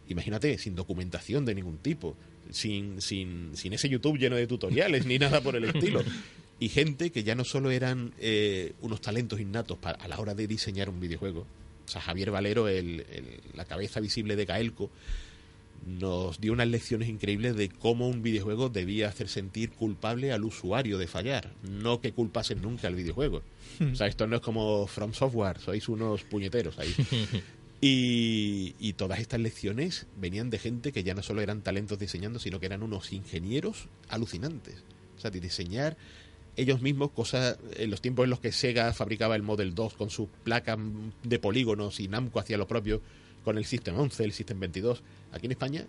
imagínate, sin documentación de ningún tipo, sin, sin, sin ese YouTube lleno de tutoriales ni nada por el estilo. Y gente que ya no solo eran eh, unos talentos innatos para, a la hora de diseñar un videojuego. O sea, Javier Valero, el, el- la cabeza visible de Gaelco, nos dio unas lecciones increíbles de cómo un videojuego debía hacer sentir culpable al usuario de fallar, no que culpasen nunca al videojuego. O sea, esto no es como From Software, sois unos puñeteros ahí. Y, y todas estas lecciones venían de gente que ya no solo eran talentos diseñando, sino que eran unos ingenieros alucinantes. O sea, de diseñar ellos mismos cosas en los tiempos en los que Sega fabricaba el Model 2 con sus placas de polígonos y Namco hacía lo propio con el System 11, el System 22. Aquí en España,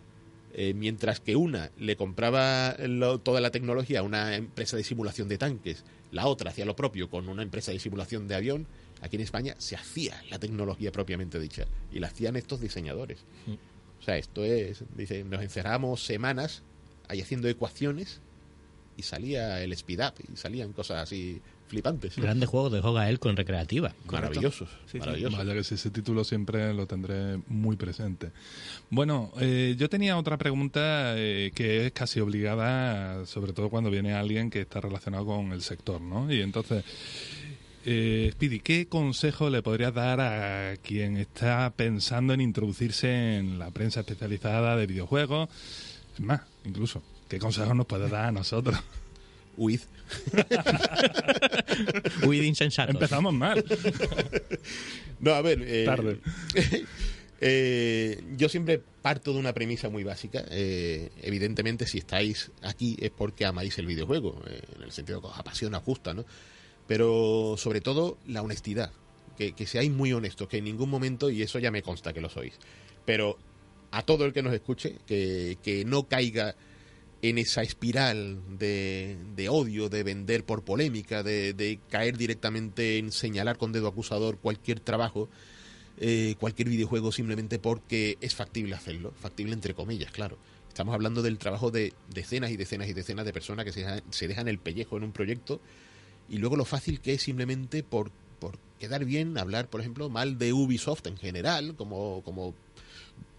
eh, mientras que una le compraba lo- toda la tecnología a una empresa de simulación de tanques, la otra hacía lo propio con una empresa de simulación de avión, aquí en España se hacía la tecnología propiamente dicha y la hacían estos diseñadores. O sea, esto es, dice, nos encerramos semanas ahí haciendo ecuaciones y salía el speed up y salían cosas así flipantes. Grandes juegos de Joga él con recreativa. Maravillosos, Sí, maravillosos. Vaya que sí, ese título siempre lo tendré muy presente. Bueno, eh, yo tenía otra pregunta eh, que es casi obligada, sobre todo cuando viene alguien que está relacionado con el sector, ¿no? Y entonces, eh, Speedy, ¿qué consejo le podrías dar a quien está pensando en introducirse en la prensa especializada de videojuegos? Es más, incluso, ¿qué consejos nos puedes dar a nosotros? Huid. Huid insensato. Empezamos mal. No, a ver. eh, Tarde. eh, yo siempre parto de una premisa muy básica. Eh, evidentemente, si estáis aquí es porque amáis el videojuego, eh, en el sentido que os apasiona, os gusta, ¿no? Pero sobre todo la honestidad. Que, que seáis muy honestos, que en ningún momento, y eso ya me consta que lo sois, pero a todo el que nos escuche que, que no caiga en esa espiral de, de odio, de vender por polémica, de, de caer directamente en señalar con dedo acusador cualquier trabajo, eh, cualquier videojuego simplemente porque es factible hacerlo, factible entre comillas, claro. Estamos hablando del trabajo de decenas y decenas y decenas de personas que se, se dejan el pellejo en un proyecto y luego lo fácil que es simplemente por, por quedar bien hablar, por ejemplo, mal de Ubisoft en general, como, como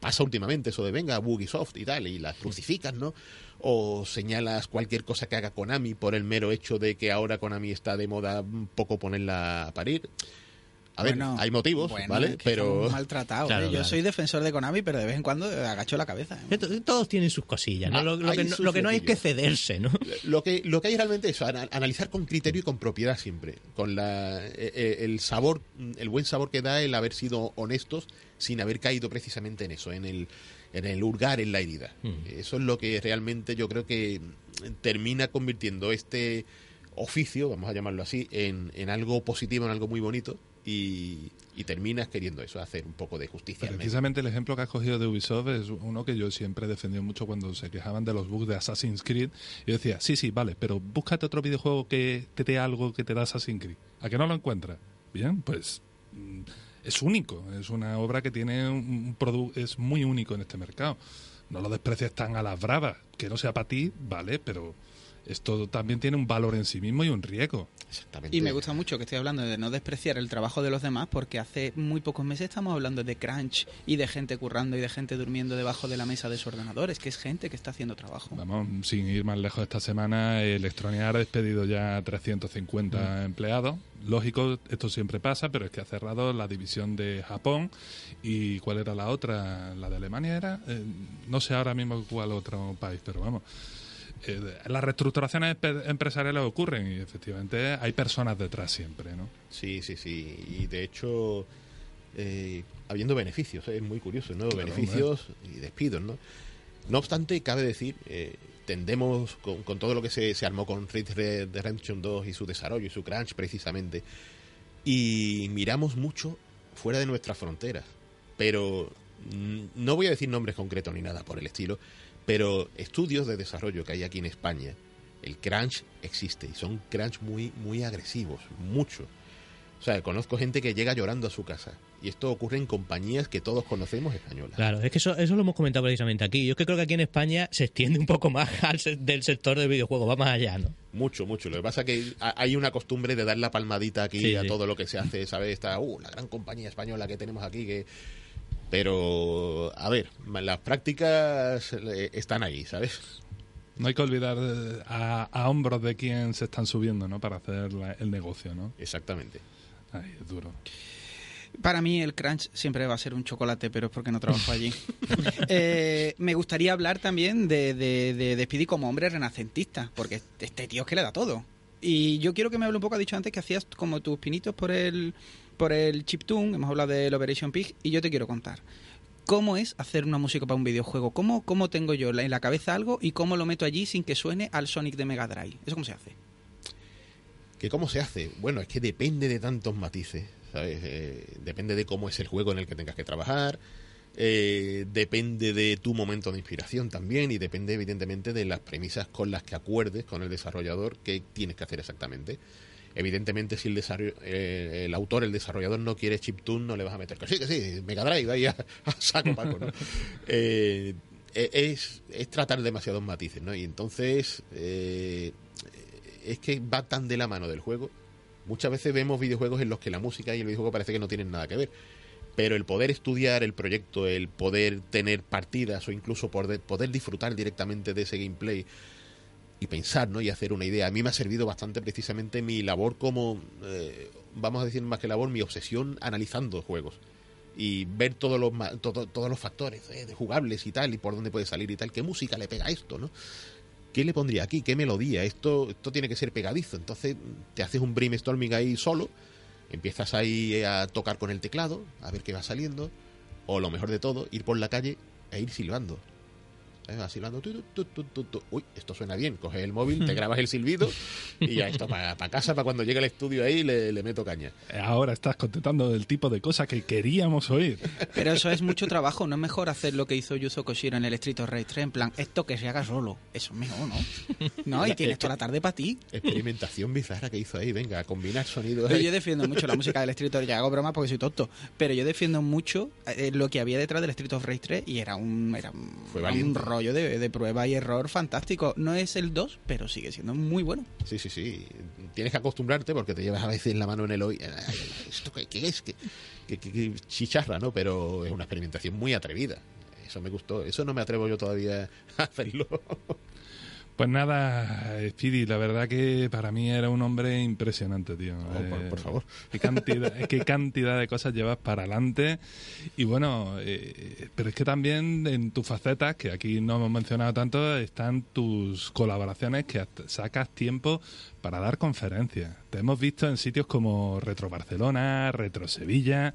pasa últimamente eso de venga Ubisoft y tal, y las crucificas, ¿no? O señalas cualquier cosa que haga Konami por el mero hecho de que ahora Konami está de moda un poco ponerla a parir. A ver, Bueno, hay motivos, bueno, ¿vale? es que Pero. Claro, ¿eh? Yo claro. soy defensor de Konami, pero de vez en cuando agacho la cabeza. ¿eh? Todos tienen sus cosillas, ¿no? Ah, Lo, que, sus lo que no hay es que cederse, ¿no? lo que lo que hay realmente es ana- analizar con criterio y con propiedad siempre con la eh, eh, el sabor el buen sabor que da el haber sido honestos sin haber caído precisamente en eso en el en el hurgar en la herida eso es lo que realmente yo creo que termina convirtiendo este oficio vamos a llamarlo así en, en algo positivo en algo muy bonito y, y terminas queriendo eso hacer un poco de justicia. Precisamente el ejemplo que has cogido de Ubisoft es uno que yo siempre he defendido mucho cuando se quejaban de los bugs de Assassin's Creed. Yo decía, sí, sí, vale, pero búscate otro videojuego que te dé algo que te da Assassin's Creed. ¿A que no lo encuentras? Bien, pues mm, es único. Es una obra que tiene un producto, es muy único en este mercado. No lo desprecies tan a las bravas. Que no sea para ti, vale, pero esto también tiene un valor en sí mismo y un riesgo. Exactamente. Y me gusta mucho que estoy hablando de no despreciar el trabajo de los demás, porque hace muy pocos meses estamos hablando de crunch y de gente currando y de gente durmiendo debajo de la mesa de su ordenador. Es que es gente que está haciendo trabajo. Vamos, sin ir más lejos esta semana, Electronic ha despedido ya a 350 empleados. Lógico, esto siempre pasa, pero es que ha cerrado la división de Japón. ¿Y cuál era la otra? ¿La de Alemania era? Eh, no sé ahora mismo cuál otro país, pero vamos. Eh, las reestructuraciones empresariales ocurren y efectivamente hay personas detrás siempre, ¿no? Sí, sí, sí. Y de hecho, eh, habiendo beneficios, ¿eh? es muy curioso, ¿no? Claro, beneficios y despidos, ¿no? No obstante, cabe decir, eh, tendemos con, con todo lo que se, se armó con Red Dead Redemption 2 y su desarrollo y su crunch precisamente, y miramos mucho fuera de nuestras fronteras. Pero no voy a decir nombres concretos ni nada por el estilo, pero estudios de desarrollo que hay aquí en España, el crunch existe y son crunch muy, muy agresivos, mucho. O sea, conozco gente que llega llorando a su casa. Y esto ocurre en compañías que todos conocemos españolas. Claro, es que eso, eso lo hemos comentado precisamente aquí. Yo es que creo que aquí en España se extiende un poco más al se- del sector del videojuego, va más allá, ¿no? Mucho, mucho. Lo que pasa es que ha- hay una costumbre de dar la palmadita aquí Sí, a sí. todo lo que se hace, ¿sabes? Está, uh, la gran compañía española que tenemos aquí que... Pero, a ver, las prácticas eh, están ahí, ¿sabes? No hay que olvidar eh, a, a hombros de quién se están subiendo, ¿no? Para hacer la- el negocio, ¿no? Exactamente. Ay, es duro. Para mí el crunch siempre va a ser un chocolate, pero es porque no trabajo allí. Eh, me gustaría hablar también de, de, de, de Speedy como hombre renacentista, porque este tío es que le da todo. Y yo quiero que me hable un poco, ha dicho antes que hacías como tus pinitos por el, por el chiptune, hemos hablado del Operation Pig, y yo te quiero contar. ¿Cómo es hacer una música para un videojuego? ¿Cómo, cómo tengo yo en la cabeza algo y cómo lo meto allí sin que suene al Sonic de Mega Drive? ¿Eso cómo se hace? ¿Que ¿Cómo se hace? Bueno, es que depende de tantos matices, ¿sabes? Eh, depende de cómo es el juego en el que tengas que trabajar, eh, depende de tu momento de inspiración también y depende evidentemente de las premisas con las que acuerdes con el desarrollador que tienes que hacer exactamente. Evidentemente, si el, eh, el autor, el desarrollador no quiere chiptune, no le vas a meter que sí, que sí, Mega Drive ahí a, a saco paco, ¿no? Eh, es, es tratar demasiados matices, ¿no? Y entonces eh, es que va tan de la mano del juego. Muchas veces vemos videojuegos en los que la música y el videojuego parece que no tienen nada que ver. Pero el poder estudiar el proyecto, el poder tener partidas o incluso poder, poder disfrutar directamente de ese gameplay y pensar, ¿no? Y hacer una idea. A mí me ha servido bastante precisamente mi labor como, eh, vamos a decir más que labor, mi obsesión analizando juegos y ver todos los todo- todos los factores eh, de jugables y tal y por dónde puede salir y tal qué música le pega esto no qué le pondría aquí qué melodía esto esto tiene que ser pegadizo. Entonces te haces un brainstorming ahí solo empiezas ahí a tocar con el teclado a ver qué va saliendo o lo mejor de todo ir por la calle e ir silbando ¿eh? vacilando. tu, tu, tu, tu, tu. Uy, esto suena bien. Coges el móvil, te grabas el silbido y ya esto para casa, para cuando llegue al estudio ahí le, le meto caña. Ahora estás contestando el tipo de cosas que queríamos oír. Pero eso es mucho trabajo, no es mejor hacer lo que hizo Yuzo Koshiro en el Street of Rage 3, en plan, esto que se haga solo. Eso es mejor, ¿no? No, y tienes toda la tarde para ti. Experimentación bizarra que hizo ahí. Venga, a combinar sonidos. Ahí. yo defiendo mucho la música del Street of Rage, hago bromas porque soy tonto, pero yo defiendo mucho eh, lo que había detrás del Street of Rage 3 y era un, era un, Fue un valiente. Rollo de, de prueba y error fantástico. No es el 2, pero sigue siendo muy bueno. Sí, sí, sí. Tienes que acostumbrarte porque te llevas a veces la mano en el oído. Ay, ¿Esto qué, qué es? ¿Qué, qué- qué- qué chicharra, ¿no? Pero es una experimentación muy atrevida. Eso me gustó. Eso no me atrevo yo todavía a hacerlo. Pues nada, Speedy, la verdad que para mí era un hombre impresionante, tío. Oh, por- Eh, por favor. Qué cantidad, qué cantidad de cosas llevas para adelante. Y bueno, eh, pero es que también en tus facetas, que aquí no hemos mencionado tanto, están tus colaboraciones que sacas tiempo para dar conferencias. Te hemos visto en sitios como Retro Barcelona, Retro Sevilla.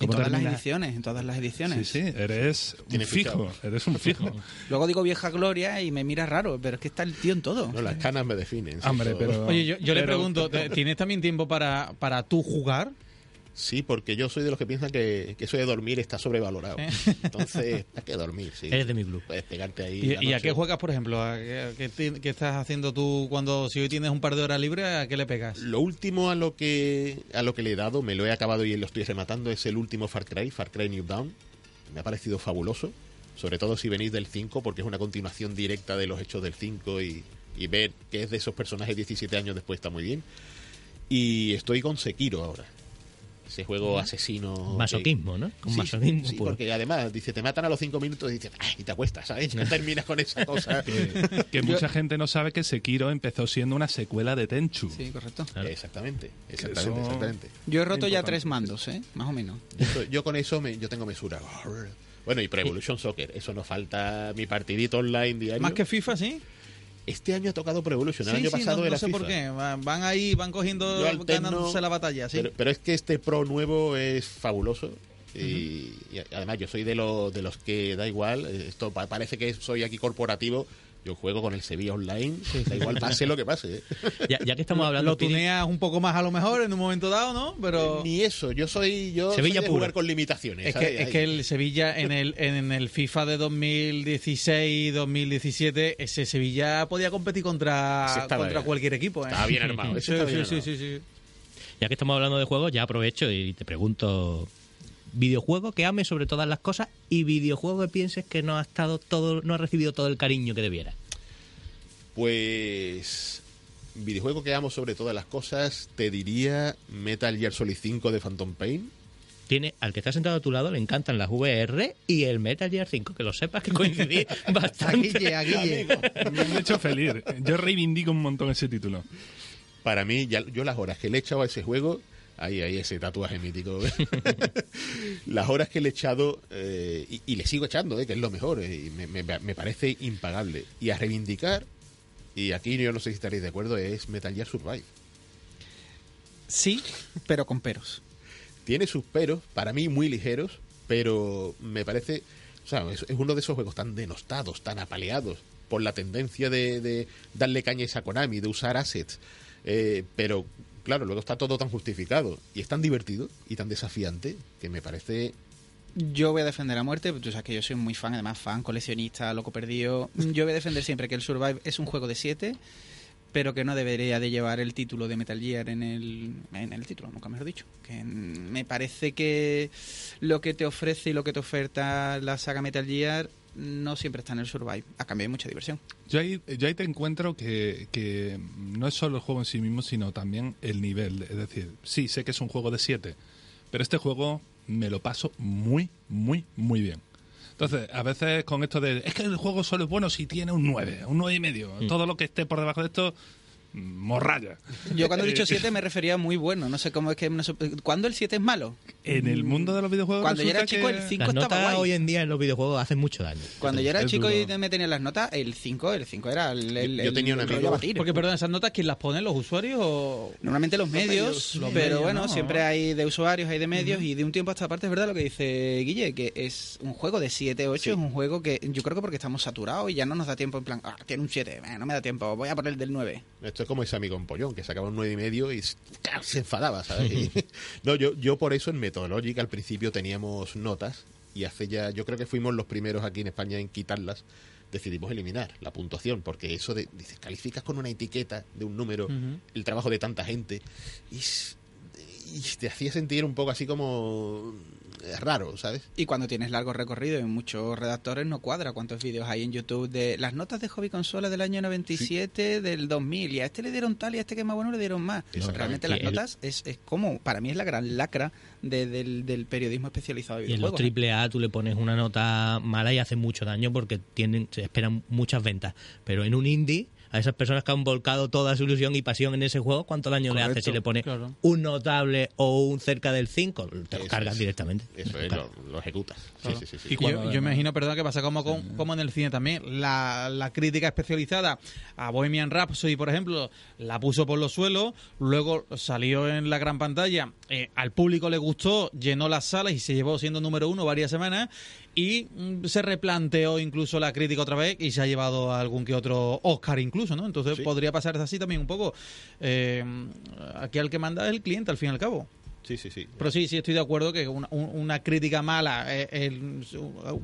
En ¿Cómo todas las ediciones, en todas las ediciones. Sí, sí, eres un Tiene fijo, fichado. eres un fijo. Luego digo vieja gloria y me mira raro, pero es que está el tío en todo. No, las canas me definen. Hombre, pero... Oye, yo, yo le pero- pregunto, ¿te- ¿tienes también tiempo para, para tú jugar? Sí, porque yo soy de los que piensan que, que eso de dormir está sobrevalorado. Entonces, hay que dormir, sí. Eres de mi club. Puedes pegarte ahí. ¿Y, a qué juegas, por ejemplo? ¿A qué, a qué qué estás haciendo tú cuando, si hoy tienes un par de horas libres, a qué le pegas? Lo último a lo que a lo que le he dado, me lo he acabado y lo estoy rematando, es el último Far Cry, Far Cry New Dawn. Me ha parecido fabuloso, sobre todo si venís del 5, porque es una continuación directa de los hechos del 5 y, y ver que es de esos personajes 17 años después está muy bien. Y estoy con Sekiro ahora. Ese juego asesino. Masoquismo, ¿no? Con Sí, masoquismo. sí, puro. porque además dice, te matan a los 5 minutos y dices, "Ay", y te acuestas, ¿sabes? Ya terminas con esa cosa. que, que mucha gente no sabe que Sekiro empezó siendo una secuela de Tenchu. Sí, correcto. Claro. Exactamente, exactamente, eso- exactamente. Yo he roto ya tres mandos, ¿eh? Más o menos. Yo, yo con eso me, yo tengo mesura. Bueno, y Pro Evolution Soccer, eso nos falta mi partidito online diario. Más que FIFA, ¿sí? Este año ha tocado Pro Evolution, el Sí, año sí, pasado no, no era sé FIFA. por qué. Van van ahí, van cogiendo, alterno, ganándose la batalla, ¿sí? Pero, pero es que este Pro nuevo es fabuloso. Y, y además yo soy de, los de los que da igual, esto pa- parece que soy aquí corporativo, yo juego con el Sevilla Online, da igual pase lo que pase. ¿eh? Ya, ya que estamos hablando, Lo tuneas un poco más a lo mejor en un momento dado, ¿no? Pero Ni eso, yo soy yo soy Sevilla de pura. jugar con limitaciones. es ¿sabes? que, es que el Sevilla en el, en el FIFA de 2016-2017, ese Sevilla podía competir contra, contra cualquier equipo. ¿eh? estaba bien armado, Sí, estaba sí, bien sí, armado. sí, sí. ya que estamos hablando de juegos, ya aprovecho y te pregunto videojuego que ames sobre todas las cosas y videojuego que pienses que no ha estado todo, no ha recibido todo el cariño que debiera. Pues videojuego que amo sobre todas las cosas, te diría Metal Gear Solid 5 de Phantom Pain. Tiene al que está sentado a tu lado le encantan las VR y el Metal Gear 5, que lo sepas que coincidí bastante. Guille, a Guille. Me han hecho feliz. Yo reivindico un montón ese título. Para mí, ya, yo las horas que le he echado a ese juego, ahí, ahí, ese tatuaje mítico. las horas que le he echado, eh, y, y le sigo echando, eh, que es lo mejor, eh, y me, me- me parece impagable. Y a reivindicar, y aquí yo no sé si estaréis de acuerdo, es Metal Gear Survive. Sí, pero con peros. Tiene sus peros, para mí muy ligeros, pero me parece. O sea, es, es uno de esos juegos tan denostados, tan apaleados por la tendencia de, de darle cañas a Konami, de usar assets. Eh, pero, claro, luego está todo tan justificado y es tan divertido y tan desafiante que me parece. Yo voy a defender a muerte, tú sabes que yo soy muy fan, además fan, coleccionista, loco perdido. Yo voy a defender siempre que el Survive es un juego de 7, pero que no debería de llevar el título de Metal Gear en el, en el título, nunca mejor dicho. Que me parece que lo que te ofrece y lo que te oferta la saga Metal Gear no siempre está en el Survive, a cambio de mucha diversión. Yo ahí, yo ahí te encuentro que, que no es solo el juego en sí mismo, sino también el nivel. Es decir, sí, sé que es un juego de 7, pero este juego me lo paso muy, muy, muy bien. Entonces, a veces con esto de, es que el juego solo es bueno si tiene un 9, un 9 y medio. Todo lo que esté por debajo de esto, morralla. Yo cuando he dicho Eh, 7 me refería a muy bueno. No sé cómo es que... no sé- ¿Cuándo el 7 es malo? En el mundo de los videojuegos. Cuando yo era chico que- el 5 Las estaba guay. hoy en día en los videojuegos hacen mucho daño. Cuando yo era Es chico duro. y me tenían las notas, el 5, el 5 era el, el- Yo- yo tenía un el rollo amigo- a batir. Porque, perdón, esas notas, ¿quién las pone? ¿Los usuarios o...? Normalmente los medios, medios, los pero medios, bueno, ¿no? siempre hay de usuarios, hay de medios y de un tiempo a esta parte es verdad lo que dice Guille, que es un juego de 7, 8, es un juego que yo creo que porque estamos saturados y ya no nos da tiempo en plan, ah, tiene un 7, eh, no me da tiempo, voy a poner el del 9. Esto es como ese amigo en Pollón, que sacaba un nueve y medio y se enfadaba, ¿sabes? Y- no, yo, yo por eso en Methodologic al principio teníamos notas y hace ya, yo creo que fuimos los primeros aquí en España en quitarlas. Decidimos eliminar la puntuación, porque eso de, dices, calificas con una etiqueta de un número el trabajo de tanta gente y, y te hacía sentir un poco así como eh, raro, ¿sabes? Y cuando tienes largo recorrido en muchos redactores no cuadra cuántos vídeos hay en YouTube de las notas de hobby consola del año 97, del 2000 y a este le dieron tal y a este que es más bueno le dieron más. Realmente las el- notas es, es como, para mí es la gran lacra de- del, del periodismo especializado de Y en los videojuegos. triple A tú le pones una nota mala y hace mucho daño porque tienen, se esperan muchas ventas. Pero en un indie, a esas personas que han volcado toda su ilusión y pasión en ese juego, ¿cuánto daño le hace si le claro. un notable o un cerca del 5? Te lo Eso cargas es. directamente. Eso es, lo, lo ejecutas. Sí, sí, sí, sí. Y Yo, cuando yo imagino, perdón, que pasa como, con- como en el cine también. La, la crítica especializada a Bohemian Rhapsody, por ejemplo, la puso por los suelos, luego salió en la gran pantalla, eh, al público le gustó, llenó las salas y se llevó siendo número uno varias semanas y mm, se replanteó incluso la crítica otra vez y se ha llevado a algún que otro Oscar incluso, ¿no? Entonces Sí. podría pasar así también un poco. Eh, aquí al que manda es el cliente, al fin y al cabo. Sí, sí, sí. Pero sí, sí estoy de acuerdo que una, un- una crítica mala, eh, el-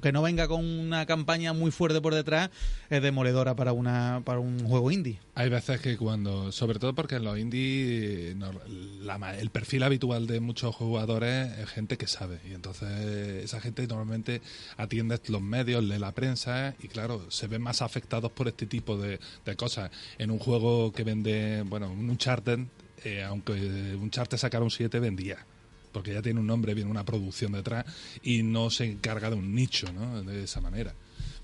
que no venga con una campaña muy fuerte por detrás, es demoledora para una para un juego indie. Hay veces que cuando, sobre todo porque en los indie, no, la ma- el perfil habitual de muchos jugadores es gente que sabe. Y entonces esa gente normalmente atiende los medios, lee la prensa y claro, se ven más afectados por este tipo de, de cosas. En un juego que vende, bueno, un Uncharted, eh, aunque un Uncharted sacara un 7, vendía. Porque ya tiene un nombre, viene una producción detrás y no se encarga de un nicho, ¿no? De esa manera.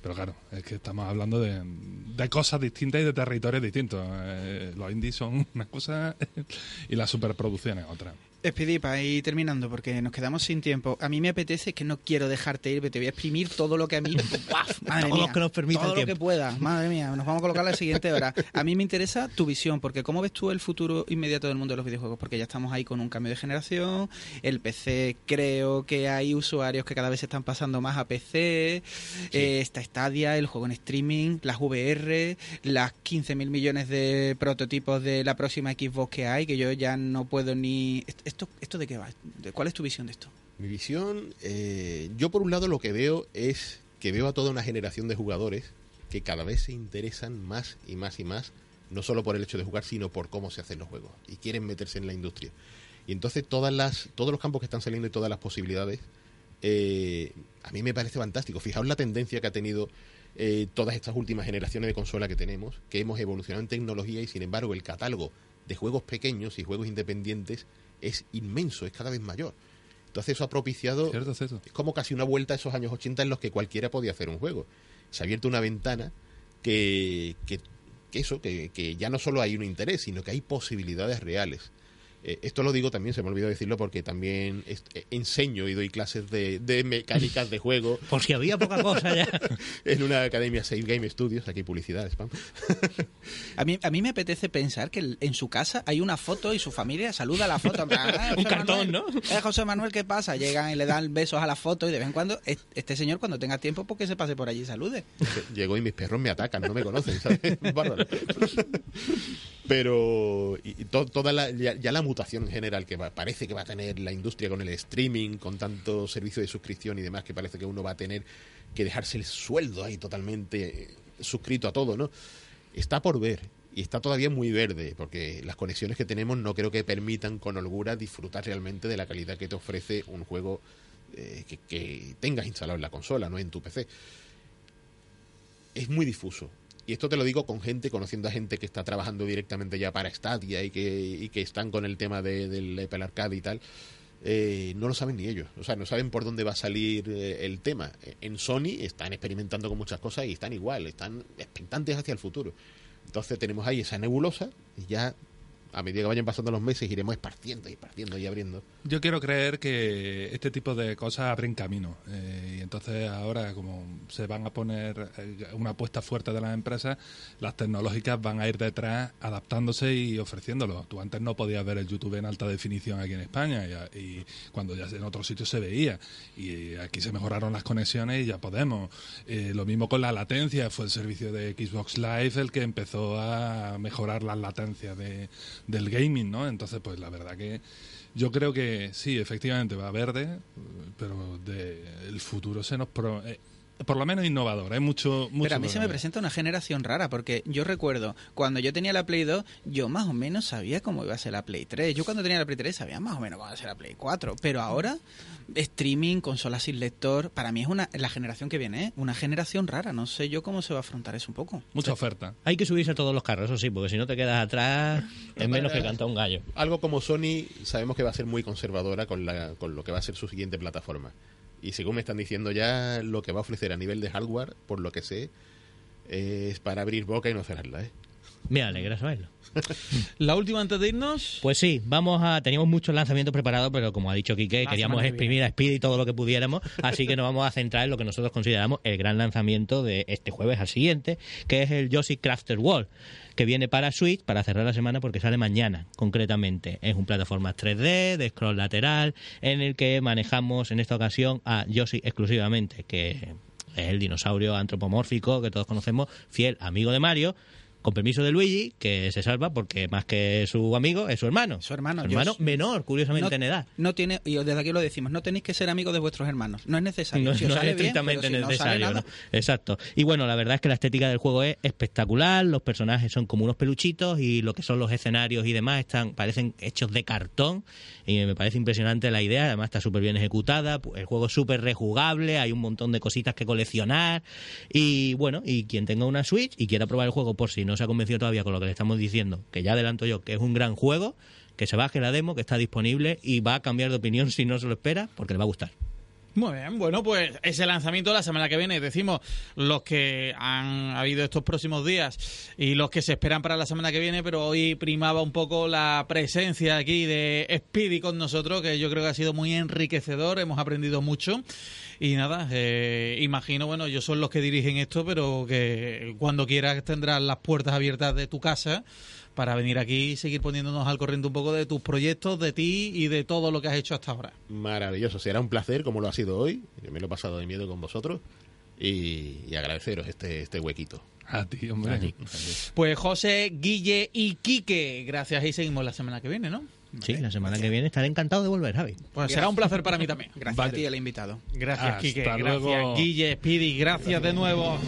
Pero claro, es que estamos hablando de, de cosas distintas y de territorios distintos. Eh, los indies son una cosa y las superproducciones otra. Speedy, para ir terminando, porque nos quedamos sin tiempo. A mí me apetece, que no quiero dejarte ir, pero te voy a exprimir todo lo que a mí... ¡Guaf! Madre Todo lo que nos permita Todo el lo que pueda. Madre mía, nos vamos a colocar la siguiente hora. A mí me interesa tu visión, porque ¿cómo ves tú el futuro inmediato del mundo de los videojuegos? Porque ya estamos ahí con un cambio de generación. El PC, creo que hay usuarios que cada vez se están pasando más a PC. Eh, está Stadia, el juego en streaming, las VR, las 15.000 millones de prototipos de la próxima Xbox que hay, que yo ya no puedo ni... ¿Esto, de qué va? ¿De- ¿Cuál es tu visión de esto? Mi visión, eh, yo por un lado lo que veo es que veo a toda una generación de jugadores que cada vez se interesan más y más y más, no solo por el hecho de jugar, sino por cómo se hacen los juegos y quieren meterse en la industria. Y entonces todas las, todos los campos que están saliendo y todas las posibilidades, eh, a mí me parece fantástico. Fijaos la tendencia que ha tenido eh, todas estas últimas generaciones de consola que tenemos, que hemos evolucionado en tecnología y sin embargo el catálogo de juegos pequeños y juegos independientes es inmenso, es cada vez mayor. Entonces eso ha propiciado ¿Cierto, cierto? es como casi una vuelta a esos años 80 en los que cualquiera podía hacer un juego. Se ha abierto una ventana que, que, que eso, que, que ya no solo hay un interés, sino que hay posibilidades reales. Eh, esto lo digo también, se me olvidó decirlo, porque también eh, enseño y doy clases de, de mecánicas de juego Por si había poca cosa ya. en una academia Save Game Studios, aquí publicidad, spam. A mí, a mí me apetece pensar que en su casa hay una foto y su familia saluda a la foto. en plan, "Ah, Un José cartón, Manuel, Eh, José Manuel, ¿qué pasa? Llegan y le dan besos a la foto y de vez en cuando, es- este señor cuando tenga tiempo, pues que se pase por allí y salude. Llego y mis perros me atacan, no me conocen, ¿sabes? Bárbaro. Pero y, y to- toda la, ya, ya la mutación en general que va- parece que va a tener la industria con el streaming, con tanto servicio de suscripción y demás, que parece que uno va a tener que dejarse el sueldo ahí totalmente eh, suscrito a todo, ¿no? Está por ver y está todavía muy verde, porque las conexiones que tenemos no creo que permitan con holgura disfrutar realmente de la calidad que te ofrece un juego eh, que tengas instalado en la consola, no en tu PC es muy difuso. Y esto te lo digo con gente, conociendo a gente que está trabajando directamente ya para Stadia y que, y que están con el tema de- del Apple Arcade y tal. Eh, no lo saben ni ellos. O sea, no saben por dónde va a salir eh, el tema. En Sony están experimentando con muchas cosas y están igual, están expectantes hacia el futuro. Entonces tenemos ahí esa nebulosa y ya a medida que vayan pasando los meses iremos esparciendo y esparciendo y abriendo. Yo quiero creer que este tipo de cosas abren camino. eh, y entonces ahora, como se van a poner eh, una apuesta fuerte de las empresas, las tecnológicas van a ir detrás adaptándose y ofreciéndolo. Tú antes no podías ver el YouTube en alta definición aquí en España y, cuando ya en otros sitios se veía. Y aquí se mejoraron las conexiones y ya podemos. Eh, lo mismo con la latencia. Fue el servicio de Xbox Live el que empezó a mejorar las latencias de, del gaming, ¿no? Entonces, pues la verdad que yo creo que sí, efectivamente va verde, pero de, el futuro se nos... pro- eh, por lo menos innovador, hay mucho... mucho Pero a mí se me presenta una generación rara, porque yo recuerdo, cuando yo tenía la Play 2, yo más o menos sabía cómo iba a ser la Play 3. Yo cuando tenía la Play 3 sabía más o menos cómo iba a ser la Play 4. Pero ahora, streaming, consolas sin lector, para mí es una la generación que viene, ¿eh? una generación rara. No sé yo cómo se va a afrontar eso un poco. Mucha oferta. Hay que subirse a todos los carros, eso sí, porque si no te quedas atrás es menos que canta un gallo. Algo como Sony sabemos que va a ser muy conservadora con, la, con lo que va a ser su siguiente plataforma. Y según me están diciendo ya, lo que va a ofrecer a nivel de hardware, por lo que sé, es para abrir boca y no cerrarla. ¿eh? Me alegra saberlo. La última antes de irnos. Pues sí, vamos a. Teníamos muchos lanzamientos preparados, pero como ha dicho Quique, La queríamos exprimir a Speedy todo lo que pudiéramos, así que nos vamos a centrar en lo que nosotros consideramos el gran lanzamiento de este jueves al siguiente, que es el Yoshi Crafter World, que viene para Switch para cerrar la semana porque sale mañana, concretamente. Es un plataforma 3D, de scroll lateral, en el que manejamos en esta ocasión a Yoshi exclusivamente, que es el dinosaurio antropomórfico que todos conocemos, fiel amigo de Mario. Con permiso de Luigi, que se salva porque más que su amigo es su hermano. Su hermano, Su hermano menor, curiosamente No, en edad. no tiene, y desde aquí lo decimos, no tenéis que ser amigos de vuestros hermanos. No es necesario. No, Si os no es bien, estrictamente si necesario. nada, ¿no? Exacto. Y bueno, la verdad es que la estética del juego es espectacular. Los personajes son como unos peluchitos y lo que son los escenarios y demás están parecen hechos de cartón. Y me parece impresionante la idea. Además, está súper bien ejecutada. El juego es súper rejugable. Hay un montón de cositas que coleccionar. Y bueno, y quien tenga una Switch y quiera probar el juego por si no se ha convencido todavía con lo que le estamos diciendo, que ya adelanto yo que es un gran juego, que se baje la demo, que está disponible y va a cambiar de opinión si no se lo espera, porque le va a gustar. Muy bien, bueno, pues ese lanzamiento la semana que viene, decimos los que han habido estos próximos días y los que se esperan para la semana que viene, pero hoy primaba un poco la presencia aquí de Speedy con nosotros, que yo creo que ha sido muy enriquecedor, hemos aprendido mucho. Y nada, eh, imagino, bueno, ellos son los que dirigen esto, pero que cuando quieras tendrás las puertas abiertas de tu casa para venir aquí y seguir poniéndonos al corriente un poco de tus proyectos, de ti y de todo lo que has hecho hasta ahora. Maravilloso, será un placer como lo ha sido hoy. Yo me lo he pasado de miedo con vosotros y, y agradeceros este, este huequito. A ti, hombre. Pues José, Guille y Quique, gracias y seguimos la semana que viene, ¿no? Sí, la semana que viene estaré encantado de volver, Javi. Pues será un placer para mí también. Gracias Vale. a ti, el invitado. Gracias, Hasta Quique. luego. Gracias, Guille, Speedy. Gracias de nuevo.